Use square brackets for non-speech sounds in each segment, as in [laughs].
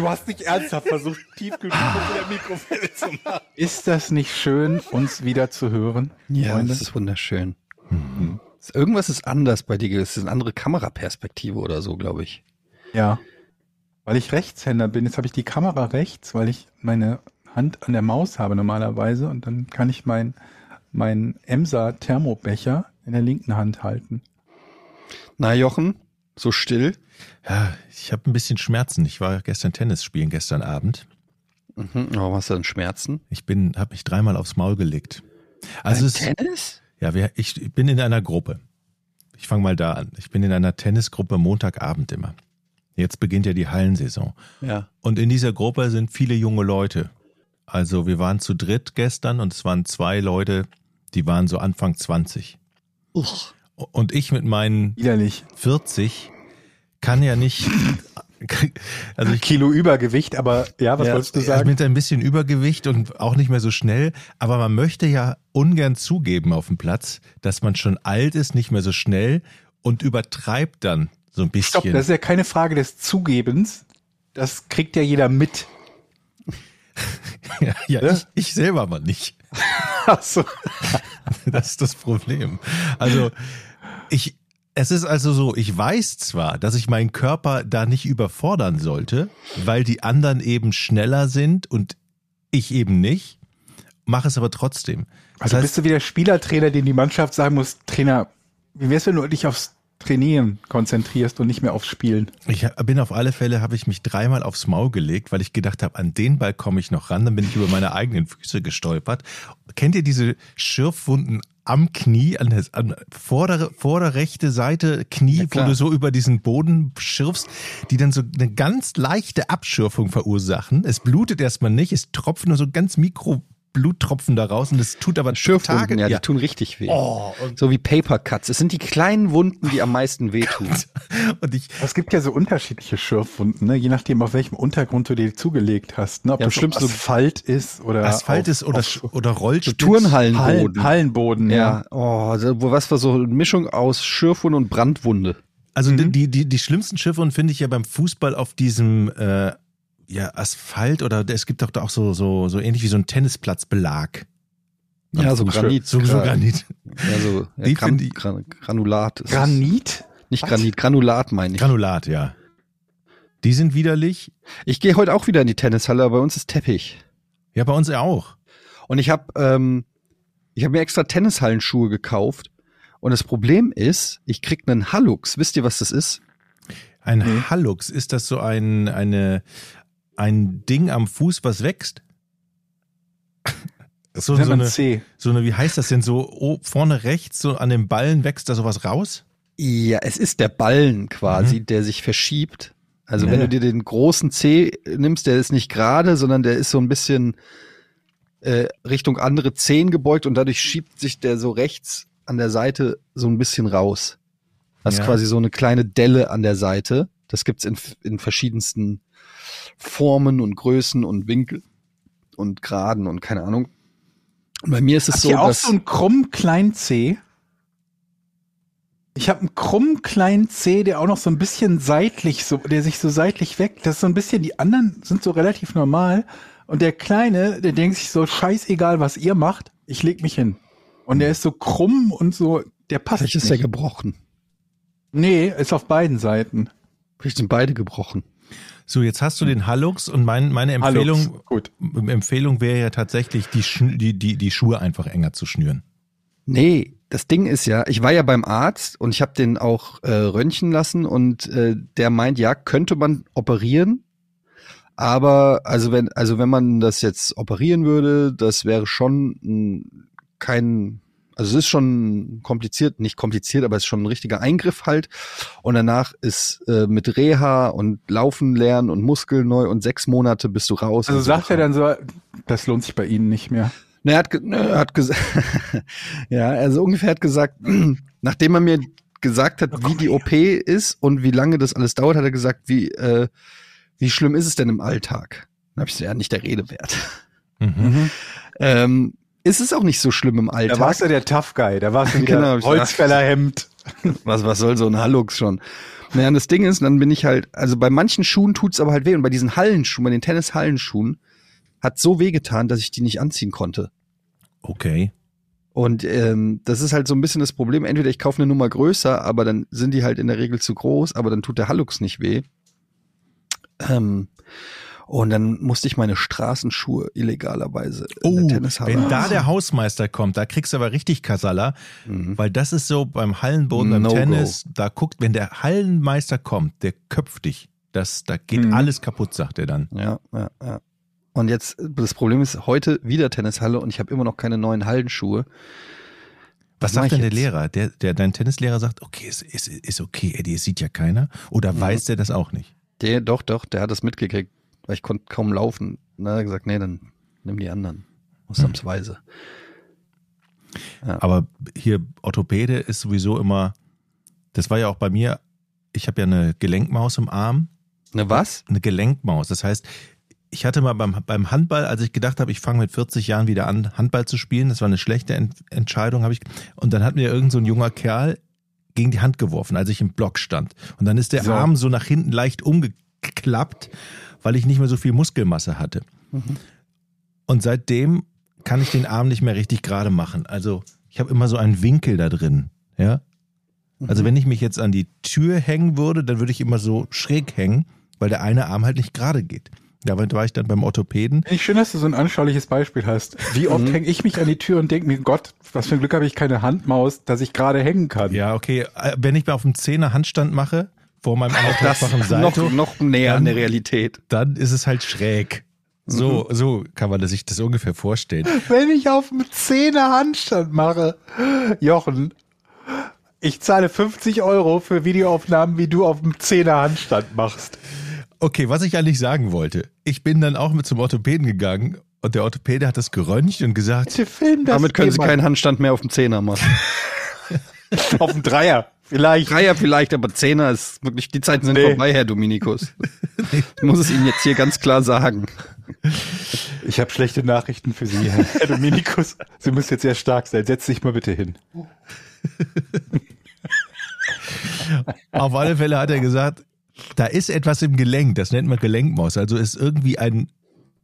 Du hast nicht ernsthaft versucht, Tiefkühlpizza in der Mikrofile zu machen. Ist das nicht schön, uns wieder zu hören? Ja, Freunde? das ist wunderschön. Irgendwas ist anders bei dir. Es ist eine andere Kameraperspektive oder so, glaube ich. Ja. Weil ich Rechtshänder bin, jetzt habe ich die Kamera rechts, weil ich meine Hand an der Maus habe normalerweise und dann kann ich mein, mein Emser Thermobecher in der linken Hand halten. Na, Jochen, so still. Ja, ich habe ein bisschen Schmerzen. Ich war gestern Tennis spielen, gestern Abend. Mhm. Warum hast du denn Schmerzen? Ich bin, habe mich dreimal aufs Maul gelegt. Also es, Tennis? ja, wir, ich bin in einer Gruppe. Ich fange mal da an. Ich bin in einer Tennisgruppe Montagabend immer. Jetzt beginnt ja die Hallensaison. Ja. Und in dieser Gruppe sind viele junge Leute. Also wir waren zu dritt gestern und es waren zwei Leute, die waren so Anfang 20. Uch. Und ich mit meinen Widerlich. 40 kann ja nicht, [laughs] also ich Kilo Übergewicht, aber ja, was Ja, wolltest du sagen? mit ein bisschen Übergewicht und auch nicht mehr so schnell. Aber man möchte ja ungern zugeben auf dem Platz, dass man schon alt ist, nicht mehr so schnell und übertreibt dann so ein Stopp, bisschen. das ist ja keine Frage des Zugebens. Das kriegt ja jeder mit. [laughs] ja, ja Ne? ich, ich selber aber nicht. [laughs] Ach so. Das ist das Problem. Also ich, es ist also so, ich weiß zwar, dass ich meinen Körper da nicht überfordern sollte, weil die anderen eben schneller sind und ich eben nicht, mache es aber trotzdem. Das Also heißt, bist du wieder Spielertrainer, dem die Mannschaft sagen muss, Trainer, wie wär's, wenn du dich aufs Trainieren konzentrierst und nicht mehr aufs Spielen? Ich bin auf alle Fälle, habe ich mich dreimal aufs Maul gelegt, weil ich gedacht habe, an den Ball komme ich noch ran. Dann bin ich über meine eigenen Füße gestolpert. Kennt ihr diese Schürfwunden am Knie, an der an vordere, vorderrechte Seite Knie, wo klar. du so über diesen Boden schürfst, die dann so eine ganz leichte Abschürfung verursachen. Es blutet erstmal nicht, es tropfen nur so ganz Mikro Bluttropfen da raus und es tut aber Schürfwunden, Tage, ja, die tun richtig weh. Oh, So wie Paper Cuts. Es sind die kleinen Wunden, die am meisten [laughs] wehtun. und ich, Es gibt ja so unterschiedliche Schürfwunden, ne? je nachdem, auf welchem Untergrund du dir zugelegt hast. Ne? Ob Ja, das so schlimmsten- Asphalt ist oder Asphalt auf, ist oder, auf oder Rollspitz. Turnhallenboden. Hallen, Hallenboden. Ja, oh, so- wo was war so eine Mischung aus Schürfwunde und Brandwunde. Also Mhm. die, die, die schlimmsten Schiffe finde ich ja beim Fußball auf diesem äh, ja, Asphalt oder es gibt doch da auch so, so, so ähnlich wie so ein Tennisplatzbelag. Ja, so Granit. So, so Granit. Ja, so ja, Die Gran, Gran, Granulat. ist es. Granit? Nicht Was? Granit, Granulat meine ich. Granulat, ja. Die sind widerlich. Ich gehe heute auch wieder in die Tennishalle, aber bei uns ist Teppich. Ja, bei uns ja auch. Und ich habe ähm, ich habe mir extra Tennishallenschuhe gekauft. Und das Problem ist, ich krieg einen Hallux. Wisst ihr, was das ist? Ein Nee. Hallux, ist das so ein, eine, ein Ding am Fuß, was wächst? [laughs] So, so, eine, C. so eine, wie heißt das denn, so oh, vorne rechts, so an den Ballen wächst da sowas raus? Ja, es ist der Ballen quasi, der sich verschiebt. Also wenn Ja. du dir den großen C nimmst, der ist nicht gerade, sondern der ist so ein bisschen äh, Richtung andere Zehen gebeugt und dadurch schiebt sich der so rechts an der Seite so ein bisschen raus. Das Ja. ist quasi so eine kleine Delle an der Seite. Das gibt's in, in verschiedensten Formen und Größen und Winkel und Graden und keine Ahnung. Und bei mir ist es Habt so, ihr auch dass so einen krummen kleinen C? Ich habe einen krummen kleinen C, der auch noch so ein bisschen seitlich, so, der sich so seitlich weg. Das ist so ein bisschen, die anderen sind so relativ normal. Und der Kleine, der denkt sich so, scheißegal, was ihr macht, ich leg mich hin. Und der ist so krumm und so, der passt vielleicht ist der nicht. gebrochen. Nee, ist auf beiden Seiten. Vielleicht sind beide gebrochen. So, jetzt hast du den Hallux und mein, meine Empfehlung. Empfehlung wäre ja tatsächlich, die, die, die, die Schuhe einfach enger zu schnüren. Nee, das Ding ist ja, ich war ja beim Arzt und ich habe den auch äh, röntgen lassen und äh, der meint, ja, könnte man operieren, aber also wenn also wenn man das jetzt operieren würde, das wäre schon mh, kein Also es ist schon kompliziert, nicht kompliziert, aber es ist schon ein richtiger Eingriff halt. Und danach ist äh, mit Reha und Laufen lernen und Muskeln neu und sechs Monate bist du raus. Also sagt so. er dann so, das lohnt sich bei Ihnen nicht mehr. Ne, er hat, ne, er hat gesagt, [laughs] ja, also ungefähr hat gesagt, [clears throat] nachdem er mir gesagt hat, wie die OP ist und wie lange das alles dauert, hat er gesagt, wie, äh, wie schlimm ist es denn im Alltag? Dann hab ich so, ja, nicht der Rede wert. Mhm. Ähm, ist es auch nicht so schlimm im Alltag. Da warst du der Tough Guy, da warst du [laughs] wieder Genau, Holzfällerhemd. [laughs] was, was soll so ein Hallux schon? Naja, und das Ding ist, dann bin ich halt, also bei manchen Schuhen tut's aber halt weh und bei diesen Hallenschuhen, bei den Tennis-Hallenschuhen, hat so weh getan, dass ich die nicht anziehen konnte. Okay. Und ähm, das ist halt so ein bisschen das Problem. Entweder ich kaufe eine Nummer größer, aber dann sind die halt in der Regel zu groß, aber dann tut der Hallux nicht weh. Ähm, und dann musste ich meine Straßenschuhe illegalerweise in der Oh, Tennishalle. wenn da der Hausmeister kommt, da kriegst du aber richtig Kasala, Mhm. weil das ist so beim Hallenboden, beim No Tennis, da guckt, wenn der Hallenmeister kommt, der köpft dich. Das, da geht Mhm. alles kaputt, sagt er dann. Ja, ja, ja. Und jetzt, das Problem ist, heute wieder Tennishalle und ich habe immer noch keine neuen Hallenschuhe. Was mach sagt denn der jetzt? Lehrer? Der, der, dein Tennislehrer sagt, okay, ist, ist, ist okay, Eddie, es sieht ja keiner. Oder Mhm. weiß der das auch nicht? Der, doch, doch, der hat das mitgekriegt, weil ich konnte kaum laufen. Na, hat gesagt, nee, dann nimm die anderen. Ausnahmsweise. Aber hier Orthopäde ist sowieso immer, das war ja auch bei mir, ich habe ja eine Gelenkmaus im Arm, Ne, was? eine Gelenkmaus. Das heißt, ich hatte mal beim, beim Handball, als ich gedacht habe, ich fange mit 40 Jahren wieder an, Handball zu spielen, das war eine schlechte Ent Entscheidung, habe ich. Und dann hat mir irgend so ein junger Kerl gegen die Hand geworfen, als ich im Block stand. Und dann ist der So. Arm so nach hinten leicht umgeklappt, weil ich nicht mehr so viel Muskelmasse hatte. Und seitdem kann ich den Arm nicht mehr richtig gerade machen. Also ich habe immer so einen Winkel da drin. Ja. Also wenn ich mich jetzt an die Tür hängen würde, dann würde ich immer so schräg hängen, weil der eine Arm halt nicht gerade geht. Damit war ich dann beim Orthopäden. Finde ich schön, dass du so ein anschauliches Beispiel hast. Wie oft Mhm. hänge ich mich an die Tür und denke mir, Gott, was für ein Glück habe ich keine Handmaus, dass ich gerade hängen kann. Ja, okay. Äh, Wenn ich mir auf dem Zehner Handstand mache, vor meinem anderthalbfachen noch, Salto, noch näher an Dann- der Realität. dann ist es halt schräg. So, so kann man sich das ungefähr vorstellen. Wenn ich auf dem Zehner Handstand mache, Jochen, ich zahle 50 Euro für Videoaufnahmen, wie du auf dem Zehner Handstand machst. Okay, was ich eigentlich sagen wollte. Ich bin dann auch mit zum Orthopäden gegangen und der Orthopäde hat das geröntgt und gesagt, Bitte film das Damit können Sie jemand. keinen Handstand mehr auf dem Zehner machen. [laughs] auf dem Dreier. Vielleicht. Dreier vielleicht, aber Zehner ist wirklich, die Zeiten sind Nee. vorbei, Herr Dominikus. Ich muss es Ihnen jetzt hier ganz klar sagen. Ich habe schlechte Nachrichten für Sie, Herr Dominikus. Sie müssen jetzt sehr stark sein. Setz dich mal bitte hin. Auf alle Fälle hat er gesagt, da ist etwas im Gelenk, das nennt man Gelenkmaus. Also ist irgendwie ein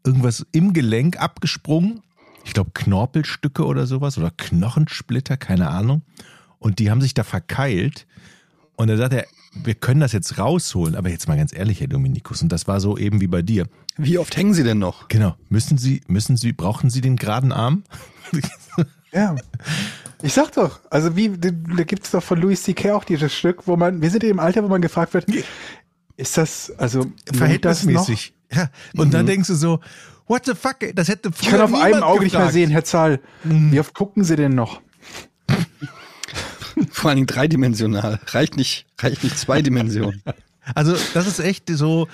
irgendwas im Gelenk abgesprungen. Ich glaube Knorpelstücke oder sowas oder Knochensplitter, keine Ahnung. Und die haben sich da verkeilt. Und da sagt er, wir können das jetzt rausholen. Aber jetzt mal ganz ehrlich, Herr Dominikus, und das war so eben wie bei dir. Wie oft hängen Sie denn noch? Genau. Müssen Sie, müssen Sie, brauchen Sie den geraden Arm? [laughs] Ja. Ich sag doch, also wie, da gibt's doch von Louis C.K. auch dieses Stück, wo man, wir sind in dem Alter, wo man gefragt wird, ist das, also, lohnt das? Verhältnismäßig. Ja. Und dann denkst du so, what the fuck, das hätte Ich kann auf einem Auge nicht mehr sehen, Herr Zahl. Mhm. Wie oft gucken Sie denn noch? [laughs] Vor allen Dingen dreidimensional. Reicht nicht, reicht nicht zwei Dimensionen. Also, das ist echt so,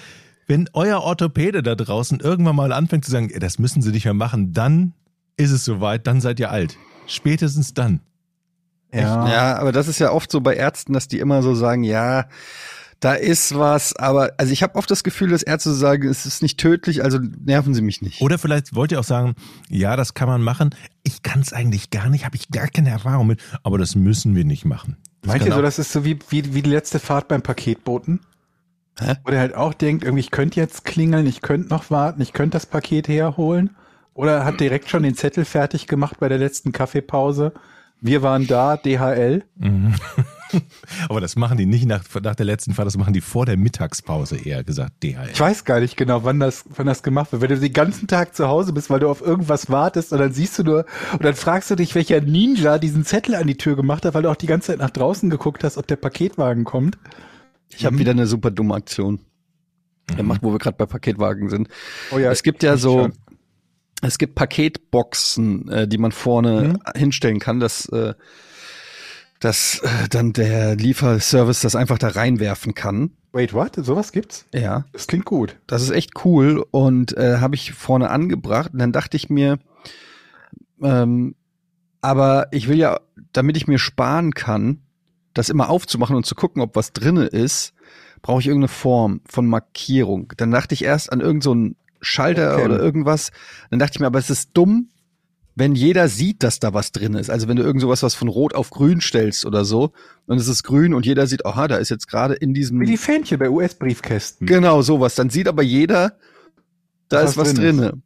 wenn euer Orthopäde da draußen irgendwann mal anfängt zu sagen, das müssen sie nicht mehr machen, dann ist es soweit, dann seid ihr alt. Spätestens dann. Ja, aber das ist ja oft so bei Ärzten, dass die immer so sagen, ja, da ist was, aber also ich habe oft das Gefühl, dass Ärzte sagen, es ist nicht tödlich, also nerven Sie mich nicht. Oder vielleicht wollt ihr auch sagen, ja, das kann man machen. Ich kann es eigentlich gar nicht, habe ich gar keine Erfahrung mit, aber das müssen wir nicht machen. Das Meint ihr so, das ist so wie, wie, wie die letzte Fahrt beim Paketboten? Hä? Wo der halt auch denkt, irgendwie, ich könnte jetzt klingeln, ich könnte noch warten, ich könnte das Paket herholen. Oder hat direkt schon den Zettel fertig gemacht bei der letzten Kaffeepause. Wir waren da, DHL. [laughs] [laughs] aber das machen die nicht nach, nach der letzten Fahrt, das machen die vor der Mittagspause eher gesagt, DHL. Ich weiß gar nicht genau, wann das, wann das gemacht wird. Wenn du den ganzen Tag zu Hause bist, weil du auf irgendwas wartest und dann siehst du nur, und dann fragst du dich, welcher Ninja diesen Zettel an die Tür gemacht hat, weil du auch die ganze Zeit nach draußen geguckt hast, ob der Paketwagen kommt. Ich habe wieder eine super dumme Aktion gemacht, wo wir gerade bei Paketwagen sind. Oh ja, es gibt ja so, schon. Es gibt Paketboxen, äh, die man vorne hinstellen kann, dass, äh, dass äh, dann der Lieferservice das einfach da reinwerfen kann. Wait, what? Sowas gibt's? Ja. Das klingt gut. Das ist echt cool und äh, habe ich vorne angebracht. Und dann dachte ich mir, ähm, aber ich will ja, damit ich mir sparen kann, das immer aufzumachen und zu gucken, ob was drinne ist, brauche ich irgendeine Form von Markierung. Dann dachte ich erst an irgendeinen so Schalter Okay. oder irgendwas. Dann dachte ich mir, aber es ist dumm, wenn jeder sieht, dass da was drin ist. Also wenn du irgend sowas was von rot auf grün stellst oder so, es ist grün und jeder sieht, aha, da ist jetzt gerade in diesem Wie die Fähnchen bei US-Briefkästen. Genau, sowas. Dann sieht aber jeder, da Was ist was drin ist. drinne.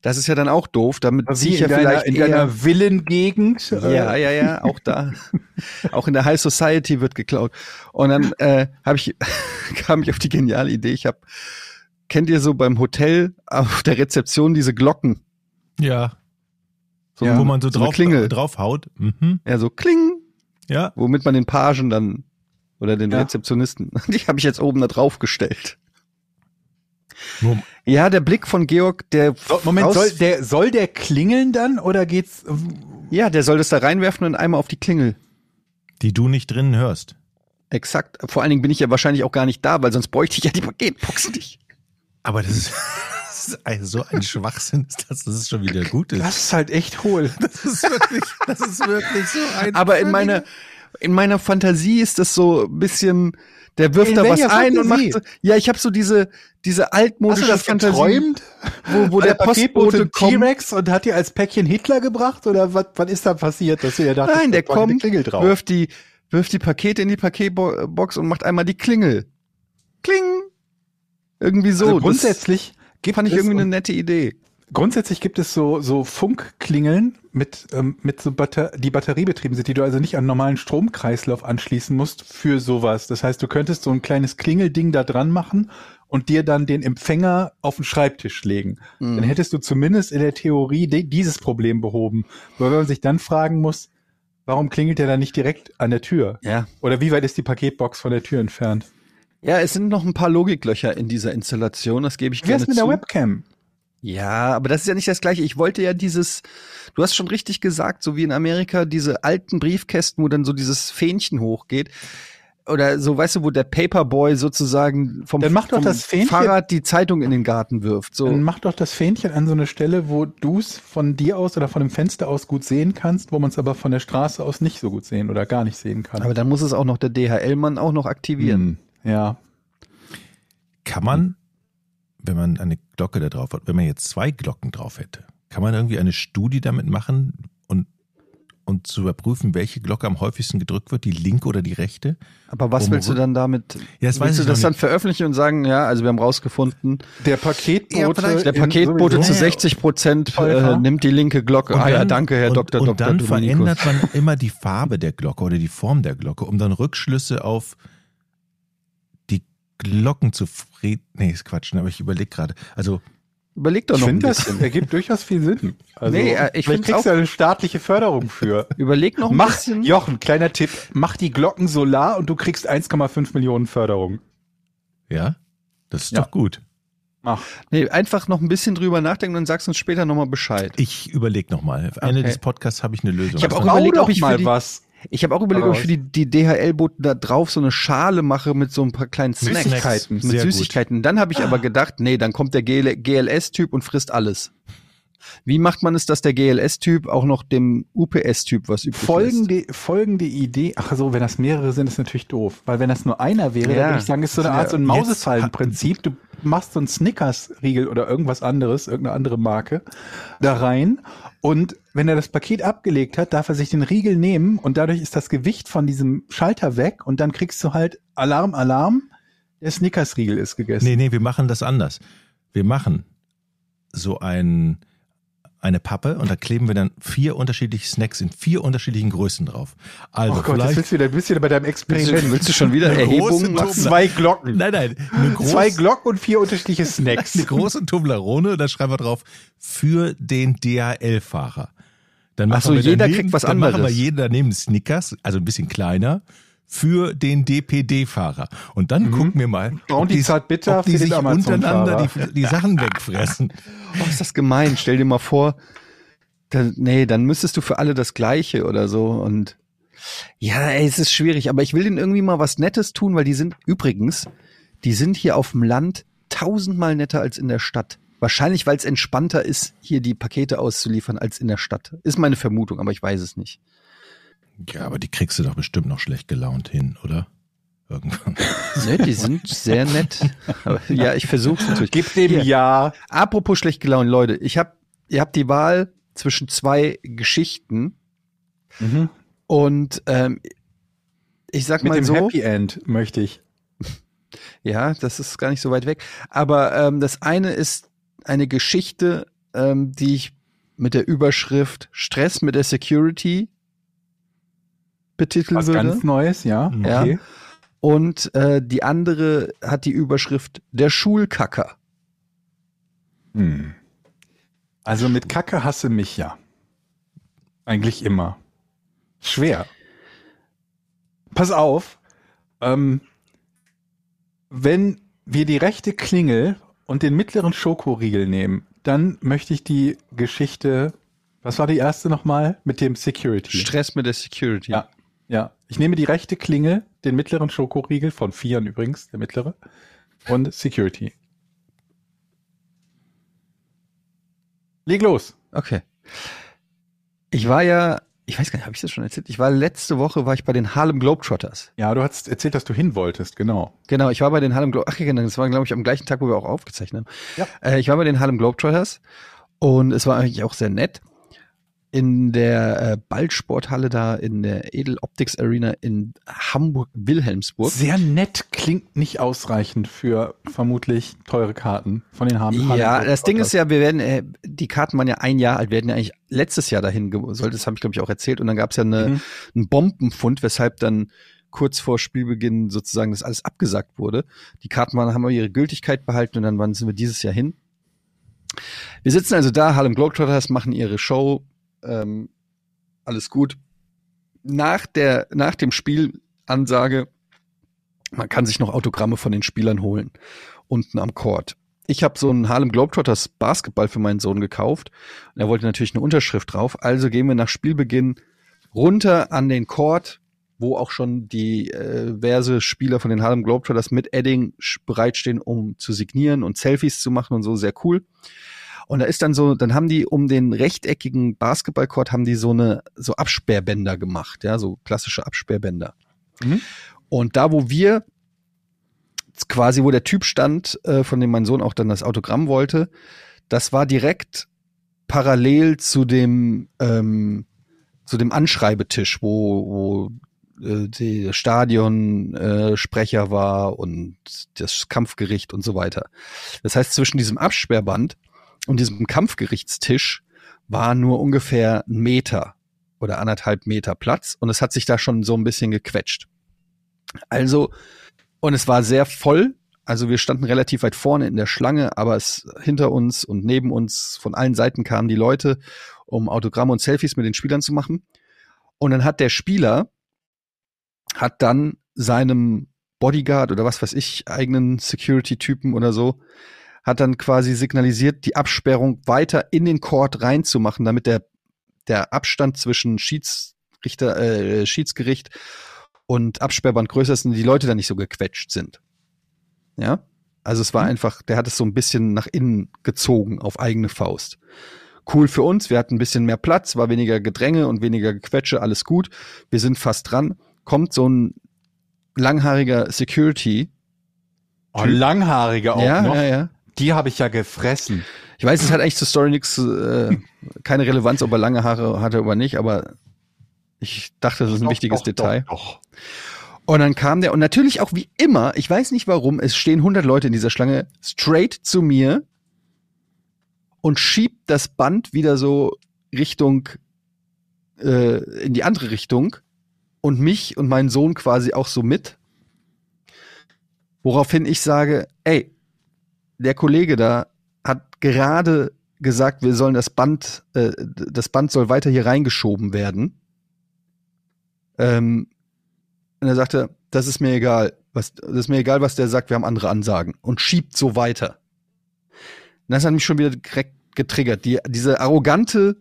Das ist ja dann auch doof. Damit Wie ziehe ich in ja deiner, vielleicht in eher. deiner Villengegend. äh, ja, ja, ja, auch da. [laughs] auch in der High Society wird geklaut. Und dann äh, habe ich [laughs] kam ich auf die geniale Idee. Ich habe kennt ihr so beim Hotel auf der Rezeption diese Glocken, Ja. So, Ja. Wo man so so drauf, Klingel. draufhaut. Mhm. ja so kling, Ja. womit man den Pagen dann oder den Ja. Rezeptionisten, [laughs] die habe ich jetzt oben da drauf gestellt. Ja, der Blick von Georg, der So, Moment, soll der, soll der klingeln dann oder geht's? ja, der soll das da reinwerfen und einmal auf die Klingel. Die du nicht drinnen hörst. Exakt. Vor allen Dingen bin ich ja wahrscheinlich auch gar nicht da, weil sonst bräuchte ich ja die Paketbox nicht. Aber das ist, ist ein, so ein Schwachsinn, ist das, dass es schon wieder gut ist. Das ist halt echt hohl. [laughs] Das ist wirklich, das ist wirklich so ein. Aber in meiner, in meiner Fantasie ist das so ein bisschen, der wirft In da was welcher ein und Fantasie? macht so, ja, ich habe so diese, diese Hast du altmodische das Fantasie, geträumt? wo, wo der, der Paketbote Postbote. T-Rex und hat dir als Päckchen Hitler gebracht oder was, was ist da passiert, dass du ja dachtest, Nein, der eine kommt, wirft die, wirft die Pakete in die Paketbox und macht einmal die Klingel. Kling! Irgendwie so. also grundsätzlich gibt fand ich irgendwie eine nette Idee. grundsätzlich gibt es so, so Funkklingeln mit, ähm, mit so Batter die batteriebetrieben sind, die du also nicht an normalen Stromkreislauf anschließen musst für sowas. Das heißt, du könntest so ein kleines Klingelding da dran machen und dir dann den Empfänger auf den Schreibtisch legen. Mhm. Dann hättest du zumindest in der Theorie di- dieses Problem behoben. Weil man sich dann fragen muss, warum klingelt der dann nicht direkt an der Tür? Ja. Oder wie weit ist die Paketbox von der Tür entfernt? Ja, es sind noch ein paar Logiklöcher in dieser Installation, das gebe ich Wie gerne wär's mit zu. der Webcam? Ja, aber das ist ja nicht das Gleiche. Ich wollte ja dieses, du hast schon richtig gesagt, so wie in Amerika, diese alten Briefkästen, wo dann so dieses Fähnchen hochgeht. Oder so, weißt du, wo der Paperboy sozusagen vom, Dann mach doch vom das Fähnchen- Fahrrad die Zeitung in den Garten wirft. So. Dann mach doch das Fähnchen an so eine Stelle, wo du es von dir aus oder von dem Fenster aus gut sehen kannst, wo man es aber von der Straße aus nicht so gut sehen oder gar nicht sehen kann. Aber dann muss es auch noch der DHL-Mann auch noch aktivieren. Hm, ja. Kann man, wenn man eine Glocke da drauf hat, wenn man jetzt zwei Glocken drauf hätte, kann man irgendwie eine Studie damit machen und, und zu überprüfen, welche Glocke am häufigsten gedrückt wird, die linke oder die rechte? Aber was Um- willst du dann damit? Ja, das willst du das noch dann nicht. veröffentlichen und sagen, ja, also wir haben rausgefunden, Der Paketbote. Ja, der Paketbote zu 60 Prozent äh, nimmt die linke Glocke. Und ah ja, dann- danke, Herr und, Dr. Und Dr. dann Dominikus. verändert man immer die Farbe der Glocke oder die Form der Glocke, um dann Rückschlüsse auf Glocken zu fried. Nee, ist Quatsch, ne, aber ich überlege gerade. Also, Überleg doch Ich noch ein finde, das bisschen. ergibt durchaus viel Sinn. Also, Nee, äh, ich vielleicht kriegst du eine staatliche Förderung für. [laughs] Überleg noch ein Mach, bisschen. Jochen, kleiner Tipp, mach die Glocken solar und du kriegst 1,5 Millionen Förderung. ja, das ist Ja. doch gut. Mach. Nee, einfach noch ein bisschen drüber nachdenken und dann sagst du uns später nochmal Bescheid. Ich überlege nochmal. Am Ende Okay. des Podcasts habe ich eine Lösung. Ich hab auch überlegt, doch ob ich mal die- was. Ich habe auch überlegt, ob ich für die, die DHL-Boten da drauf so eine Schale mache mit so ein paar kleinen Snacks. Süßigkeiten. Mit Sehr gut. Süßigkeiten. Dann habe ich aber [clears throat] gedacht, nee, dann kommt der GL GLS-Typ und frisst alles. Wie macht man es, dass der GLS-Typ auch noch dem UPS-Typ was übrig lässt? Folgende, folgende Idee, ach so, wenn das mehrere sind, ist natürlich doof. Weil wenn das nur einer wäre, Ja. dann würde ich sagen, ist so eine Art so ein Mausefallenprinzip. Du machst so ein Snickers-Riegel oder irgendwas anderes, irgendeine andere Marke, da rein. Und wenn er das Paket abgelegt hat, darf er sich den Riegel nehmen und dadurch ist das Gewicht von diesem Schalter weg und dann kriegst du halt Alarm, Alarm, der Snickers-Riegel ist gegessen. Nee, nee, wir machen das anders. Wir machen so ein, eine Pappe und da kleben wir dann vier unterschiedliche Snacks in vier unterschiedlichen Größen drauf. Also oh Gott, das vielleicht willst du wieder, bist du wieder bei deinem Willst Experiment. du, willst du schon wieder Eine große Erhebungen machen? Zwei Glocken. Nein, nein, eine, groß, Zwei Glocken und vier unterschiedliche Snacks. eine große Toblerone, da schreiben wir drauf, für den DHL-Fahrer. Dann Ach machen so, wir jeder daneben, kriegt was dann machen wir anderes. jeder daneben Snickers, also ein bisschen kleiner, für den DPD-Fahrer. Und dann gucken wir mal, Bounty die, zahlt bitter ob die sich untereinander die, die Sachen wegfressen. [laughs] Oh, ist das gemein. Stell dir mal vor, dann, nee, dann müsstest du für alle das Gleiche oder so und ja, ey, es ist schwierig, aber ich will denen irgendwie mal was Nettes tun, weil die sind übrigens, die sind hier auf dem Land tausendmal netter als in der Stadt. Wahrscheinlich, weil es entspannter ist, hier die Pakete auszuliefern als in der Stadt. Ist meine Vermutung, aber ich weiß es nicht. Ja, aber die kriegst du doch bestimmt noch schlecht gelaunt hin, oder? Irgendwann. Ne, die sind sehr nett. Aber, [laughs] ja, ich versuche es natürlich. Gib dem Hier. Ja. Apropos schlecht gelaunt, Leute, ich hab, ihr habt die Wahl zwischen zwei Geschichten Mhm. und ähm, ich sag Mit mal dem so, Happy End möchte ich. [laughs] ja, das ist gar nicht so weit weg. Aber ähm, das eine ist eine Geschichte, ähm, die ich mit der Überschrift Stress mit der Security betiteln Was würde. ganz Neues, ja. Ja. Okay. Und äh, die andere hat die Überschrift Der Schulkacker. Hm. Also mit Kacke hasse mich ja. Eigentlich immer. Schwer. Pass auf. Ähm, wenn wir die rechte Klingel und den mittleren Schokoriegel nehmen, dann möchte ich die Geschichte, was war die erste nochmal? Mit dem Security. Stress mit der Security. Ja. Ja. Ich nehme die rechte Klingel, den mittleren Schokoriegel, von Vieren übrigens, der mittlere, und Security. Leg los. Okay. Ich war ja, ich weiß gar nicht, habe ich das schon erzählt? Ich war letzte Woche war ich bei den Harlem Globetrotters. Ja, du hast erzählt, dass du hin wolltest, genau. Genau, ich war bei den Harlem Globetrotters. Ach genau, das war glaube ich am gleichen Tag, wo wir auch aufgezeichnet haben. Ja. Äh, ich war bei den Harlem Globetrotters und es war eigentlich auch sehr nett. In der äh, Ballsporthalle da in der Edel Optics Arena in Hamburg Wilhelmsburg. Sehr nett klingt nicht ausreichend für vermutlich teure Karten von den Harlem. Ja, das Ding ist ja, wir werden, äh, die Karten waren ja ein Jahr alt, wir werden ja eigentlich letztes Jahr dahin sollte, das habe ich glaube ich auch erzählt, und dann gab es ja eine, Mhm. einen Bombenfund, weshalb dann kurz vor Spielbeginn sozusagen das alles abgesagt wurde. Die Karten waren, haben aber ihre Gültigkeit behalten und dann waren, sind wir dieses Jahr hin. Wir sitzen also da, Harlem Globetrotters machen ihre Show, ähm, alles gut. Nach der, nach dem Spiel Ansage, man kann sich noch Autogramme von den Spielern holen, unten am Court. Ich habe so einen Harlem Globetrotters Basketball für meinen Sohn gekauft und er wollte natürlich eine Unterschrift drauf. Also gehen wir nach Spielbeginn runter an den Court, wo auch schon die äh, diverse Spieler von den Harlem Globetrotters mit Edding bereitstehen, um zu signieren und Selfies zu machen und so, sehr cool. Und da ist dann so, dann haben die um den rechteckigen Basketballcourt haben die so eine so Absperrbänder gemacht, ja, so klassische Absperrbänder. Mhm. Und da, wo wir quasi, wo der Typ stand, äh, von dem mein Sohn auch dann das Autogramm wollte, das war direkt parallel zu dem ähm, zu dem Anschreibetisch, wo, wo äh, der Stadionsprecher äh, war und das Kampfgericht und so weiter. Das heißt, zwischen diesem Absperrband und diesem Kampfgerichtstisch war nur ungefähr ein Meter oder anderthalb Meter Platz und es hat sich da schon so ein bisschen gequetscht. Also, und es war sehr voll. Also wir standen relativ weit vorne in der Schlange, aber es hinter uns und neben uns von allen Seiten kamen die Leute, um Autogramme und Selfies mit den Spielern zu machen. Und dann hat der Spieler hat dann seinem Bodyguard oder was weiß ich, eigenen Security-Typen oder so, hat dann quasi signalisiert, die Absperrung weiter in den Court reinzumachen, damit der, der Abstand zwischen Schiedsrichter, äh, Schiedsgericht und Absperrband größer ist und die Leute dann nicht so gequetscht sind. Ja? Also es war einfach, der hat es so ein bisschen nach innen gezogen auf eigene Faust. Cool für uns, wir hatten ein bisschen mehr Platz, war weniger Gedränge und weniger Gequetsche, alles gut. Wir sind fast dran. Kommt so ein langhaariger Security. Oh, langhaarige auch ja, noch. ja, ja. Die habe ich ja gefressen. Ich weiß, es hat eigentlich zur Story nichts, äh, keine Relevanz, ob er lange Haare hatte oder nicht, aber ich dachte, das ist ein Doch, wichtiges doch, Detail. Doch. Und dann kam der, und natürlich auch wie immer, ich weiß nicht warum, es stehen 100 Leute in dieser Schlange, straight zu mir und schiebt das Band wieder so Richtung, äh, in die andere Richtung und mich und meinen Sohn quasi auch so mit. Woraufhin ich sage, ey, der Kollege da hat gerade gesagt, wir sollen das Band, äh, das Band soll weiter hier reingeschoben werden. Ähm, Und er sagte, das ist mir egal. Was, das ist mir egal, was der sagt, wir haben andere Ansagen. Und schiebt so weiter. Und das hat mich schon wieder direkt getriggert. Die, diese arrogante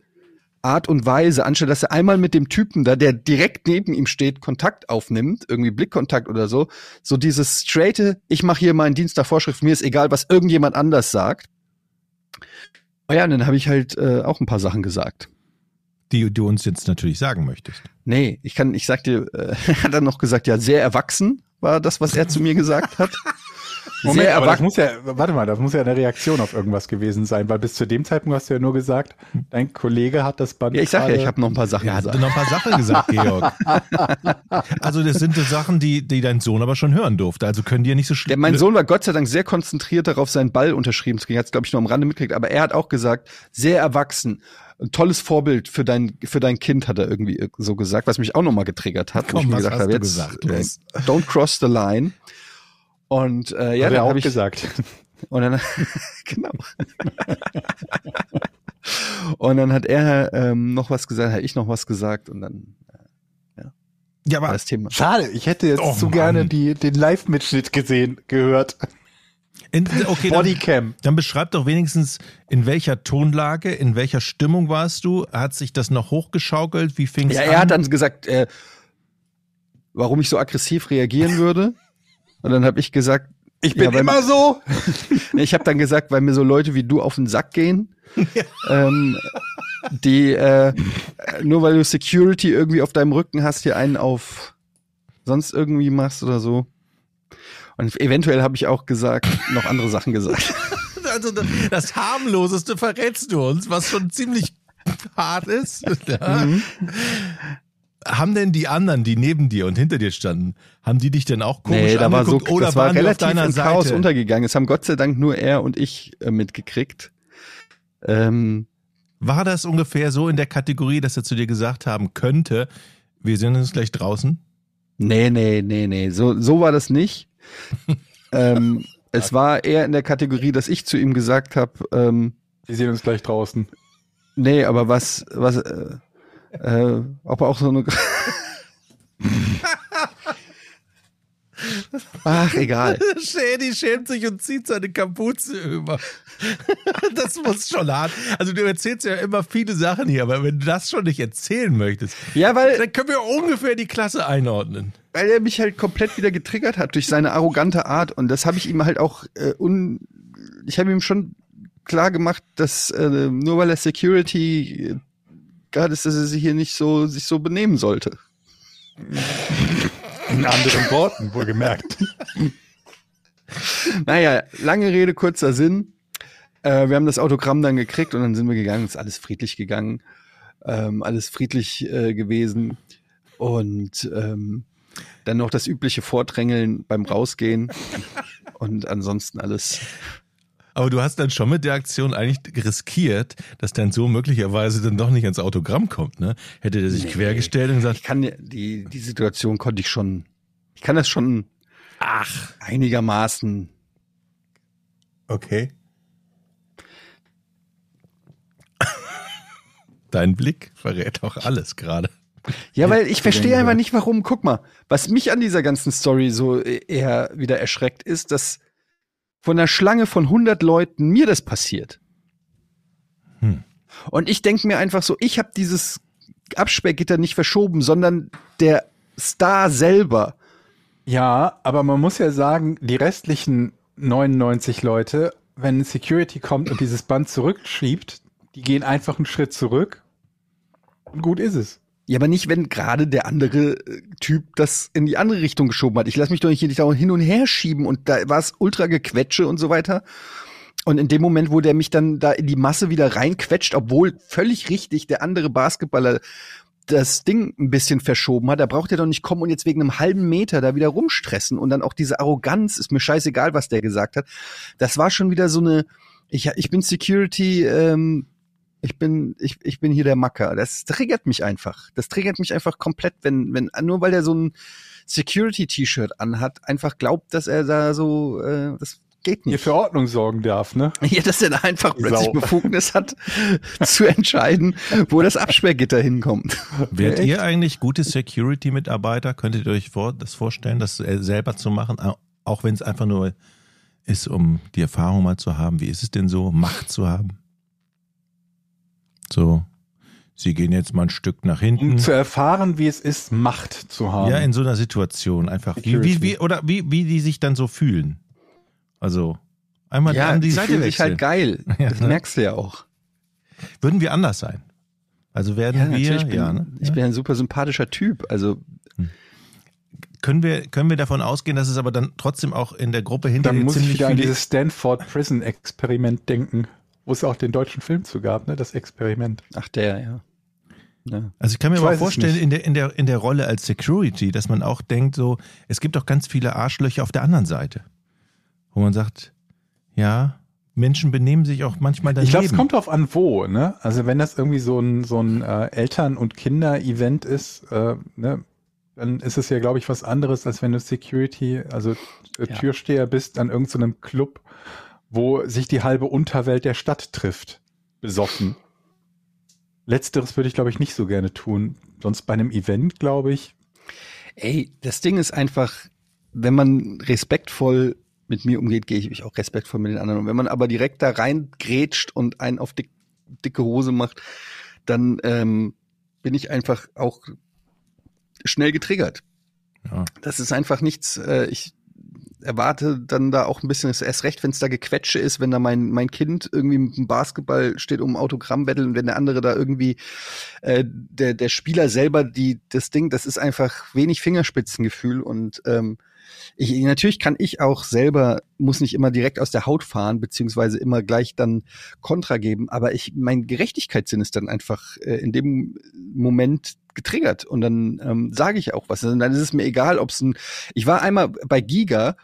Art und Weise, anstatt dass er einmal mit dem Typen da, der direkt neben ihm steht, Kontakt aufnimmt, irgendwie Blickkontakt oder so, so dieses straighte, ich mache hier meinen Dienst nach Vorschrift, mir ist egal, was irgendjemand anders sagt. Oh ja, und dann habe ich halt äh, auch ein paar Sachen gesagt. Die du uns jetzt natürlich sagen möchtest. Nee, ich kann, ich sag dir, äh, [laughs] hat er noch gesagt, ja, sehr erwachsen war das, was er zu mir gesagt hat. [laughs] Moment, sehr aber das muss ja, warte mal, das muss ja eine Reaktion auf irgendwas gewesen sein, weil bis zu dem Zeitpunkt hast du ja nur gesagt, dein Kollege hat das Band. Ja, ich sag ja, ich habe noch ein paar Sachen Er hat gesagt. noch ein paar Sachen gesagt, Georg. [laughs] Also das sind so Sachen, die, die dein Sohn aber schon hören durfte. Also können die ja nicht so schlimm. mein Sohn war Gott sei Dank sehr konzentriert darauf, seinen Ball unterschrieben zu kriegen. Hat es, glaube ich, nur am Rande mitgekriegt. Aber er hat auch gesagt, sehr erwachsen. Ein tolles Vorbild für dein, für dein Kind, hat er irgendwie so gesagt, was mich auch nochmal getriggert hat. wo Komm, ich mir was gesagt hast habe, du jetzt, gesagt? äh, don't cross the line. Und äh, ja, hat er dann auch habe ich gesagt. [laughs] Und dann, [laughs] genau. [laughs] und dann hat er ähm, noch was gesagt, habe ich noch was gesagt und dann ja, war aber das Thema. Schade, ich hätte jetzt Oh, so Mann. gerne die, den Live-Mitschnitt gesehen, gehört. in, okay, dann, Bodycam. dann beschreib doch wenigstens, in welcher Tonlage, in welcher Stimmung warst du? Hat sich das noch hochgeschaukelt? Wie fing es Ja, an? er hat dann gesagt, äh, warum ich so aggressiv reagieren würde. Und dann habe ich gesagt, Ich bin Ja, immer so. [laughs] ich habe dann gesagt, weil mir so Leute wie du auf den Sack gehen, ähm, die äh, nur weil du Security irgendwie auf deinem Rücken hast, hier einen auf sonst irgendwie machst oder so. Und eventuell habe ich auch gesagt, noch andere Sachen gesagt. [laughs] also das, das harmloseste verrätst du uns, was schon ziemlich hart ist. [laughs] Ja. Mhm. Haben denn die anderen, die neben dir und hinter dir standen, haben die dich denn auch komisch Nee, da war so, angeguckt oder das war waren die auf relativ deiner im Chaos Seite? untergegangen. Es haben Gott sei Dank nur er und ich äh, mitgekriegt. Ähm, War das ungefähr so in der Kategorie, dass er zu dir gesagt haben könnte, wir sehen uns gleich draußen? nee, nee, nee, nee, so, so war das nicht. [laughs] ähm, es war eher in der Kategorie, dass ich zu ihm gesagt habe, ähm, Wir sehen uns gleich draußen. nee, aber was, was, äh, äh, ob er auch so eine. [laughs] Ach, egal. Shady schämt sich und zieht seine Kapuze über. [laughs] Das muss schon hart. Also du erzählst ja immer viele Sachen hier, aber wenn du das schon nicht erzählen möchtest, Ja, weil, dann können wir ungefähr die Klasse einordnen. weil er mich halt komplett wieder getriggert hat durch seine arrogante Art und das habe ich ihm halt auch äh, un ich habe ihm schon klar gemacht, dass äh, nur weil er Security äh, gerade ist, dass er sich hier nicht so sich so benehmen sollte. In anderen Worten, wohlgemerkt. Naja, lange Rede, kurzer Sinn. Äh, wir haben das Autogramm dann gekriegt und dann sind wir gegangen. Ist alles friedlich gegangen. Ähm, alles friedlich äh, gewesen. Und ähm, dann noch das übliche Vordrängeln beim Rausgehen. Und ansonsten alles. Aber du hast dann schon mit der Aktion eigentlich riskiert, dass dein Sohn möglicherweise dann doch nicht ans Autogramm kommt, ne? Hätte der sich Nee. quergestellt und Ich gesagt, kann ja- die, die Situation konnte ich schon. Ich kann das schon ach, einigermaßen. okay. Dein Blick verrät auch alles gerade. Ja, weil ich verstehe einfach nicht, warum. Guck mal, was mich an dieser ganzen Story so eher wieder erschreckt, ist, dass von einer Schlange von 100 Leuten mir das passiert. Hm. Und ich denke mir einfach so, ich habe dieses Absperrgitter nicht verschoben, sondern der Star selber. Ja, aber man muss ja sagen, die restlichen 99 Leute, wenn Security kommt und dieses Band zurückschiebt, die gehen einfach einen Schritt zurück und gut ist es. Ja, aber nicht, wenn gerade der andere äh, Typ das in die andere Richtung geschoben hat. Ich lasse mich doch nicht nicht dauernd hin und her schieben und da war es ultra gequetsche und so weiter. Und in dem Moment, wo der mich dann da in die Masse wieder reinquetscht, obwohl völlig richtig der andere Basketballer das Ding ein bisschen verschoben hat, da braucht er doch nicht kommen und jetzt wegen einem halben Meter da wieder rumstressen und dann auch diese Arroganz, ist mir scheißegal, was der gesagt hat. Das war schon wieder so eine, ich, ich bin Security, ähm, ich bin, ich, ich bin hier der Macker. Das triggert mich einfach. Das triggert mich einfach komplett, wenn, wenn, nur weil er so ein Security-T-Shirt anhat, einfach glaubt, dass er da so, äh, das geht hier nicht. für Ordnung sorgen darf, ne? [laughs] Ja, dass er da einfach plötzlich Sau. Befugnis hat, zu entscheiden, [laughs] wo das Absperrgitter hinkommt. Wärt Echt? ihr eigentlich gute Security-Mitarbeiter? Könntet ihr euch vor, das vorstellen, das äh, selber zu machen, au- auch wenn es einfach nur ist, um die Erfahrung mal zu haben? Wie ist es denn so, Macht zu haben? So, sie gehen jetzt mal ein Stück nach hinten. Um zu erfahren, wie es ist, Macht zu haben. Ja, in so einer Situation einfach. Wie, wie, wie, oder wie, wie die sich dann so fühlen. Also, einmal an die, Seite fühlen wechseln. sich halt geil. [laughs] Ja, das ne? merkst du ja auch. Würden wir anders sein? Also werden wir, natürlich bin, ja, ne? ich bin ein super sympathischer Typ. Also können wir, können wir davon ausgehen, dass es aber dann trotzdem auch in der Gruppe hinter Dann dir muss ich ziemlich wieder an dieses Stanford Prison Experiment denken, wo es auch den deutschen Film zu gab, ne? Das Experiment. ach der, ja. ja. Also ich kann mir Ich aber vorstellen, in der, in, der, in der Rolle als Security, dass man auch denkt, so, es gibt auch ganz viele Arschlöcher auf der anderen Seite. Wo man sagt, ja, Menschen benehmen sich auch manchmal daneben. Ich glaube, es kommt drauf an, wo, ne? Also wenn das irgendwie so ein, so ein äh, Eltern- und Kinder-Event ist, äh, ne, dann ist es ja, glaube ich, was anderes, als wenn du Security, also äh, Ja. Türsteher bist an irgendeinem Club, wo sich die halbe Unterwelt der Stadt trifft. Besoffen. Letzteres würde ich, glaube ich, nicht so gerne tun. Sonst bei einem Event, glaube ich, Ey, das Ding ist einfach, wenn man respektvoll mit mir umgeht, gehe ich auch respektvoll mit den anderen. Und wenn man aber direkt da rein grätscht und einen auf dick, dicke Hose macht, dann ähm, bin ich einfach auch schnell getriggert. Ja. Das ist einfach nichts, äh, ich erwarte dann da auch ein bisschen, erst recht, wenn es da Gequetsche ist, wenn da mein, mein Kind irgendwie mit dem Basketball steht um Autogramm betteln und wenn der andere da irgendwie äh, der, der Spieler selber die das Ding, das ist einfach wenig Fingerspitzengefühl und ähm, ich, natürlich kann ich auch selber, muss nicht immer direkt aus der Haut fahren, beziehungsweise immer gleich dann Kontra geben, aber ich, mein Gerechtigkeitssinn ist dann einfach äh, in dem Moment getriggert und dann ähm, sage ich auch was. Und dann ist es mir egal, ob es ein, ich war einmal bei Giga,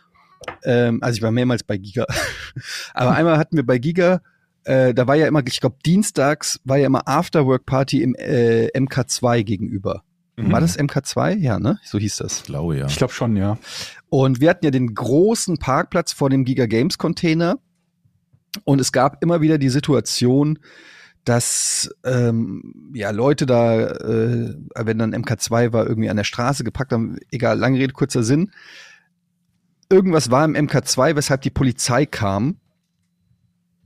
ähm, also ich war mehrmals bei Giga, [laughs] aber einmal hatten wir bei Giga, äh, da war ja immer, ich glaube, dienstags war ja immer Afterwork-Party im äh, MK2 gegenüber. War das MK2? Ja, ne? So hieß das. Ich glaube, ja. ich glaube schon, ja. Und wir hatten ja den großen Parkplatz vor dem Giga Games Container. Und es gab immer wieder die Situation, dass ähm, ja Leute da, äh, wenn dann MK2 war, irgendwie an der Straße gepackt haben, egal, lange Rede, kurzer Sinn. Irgendwas war im MK2, weshalb die Polizei kam.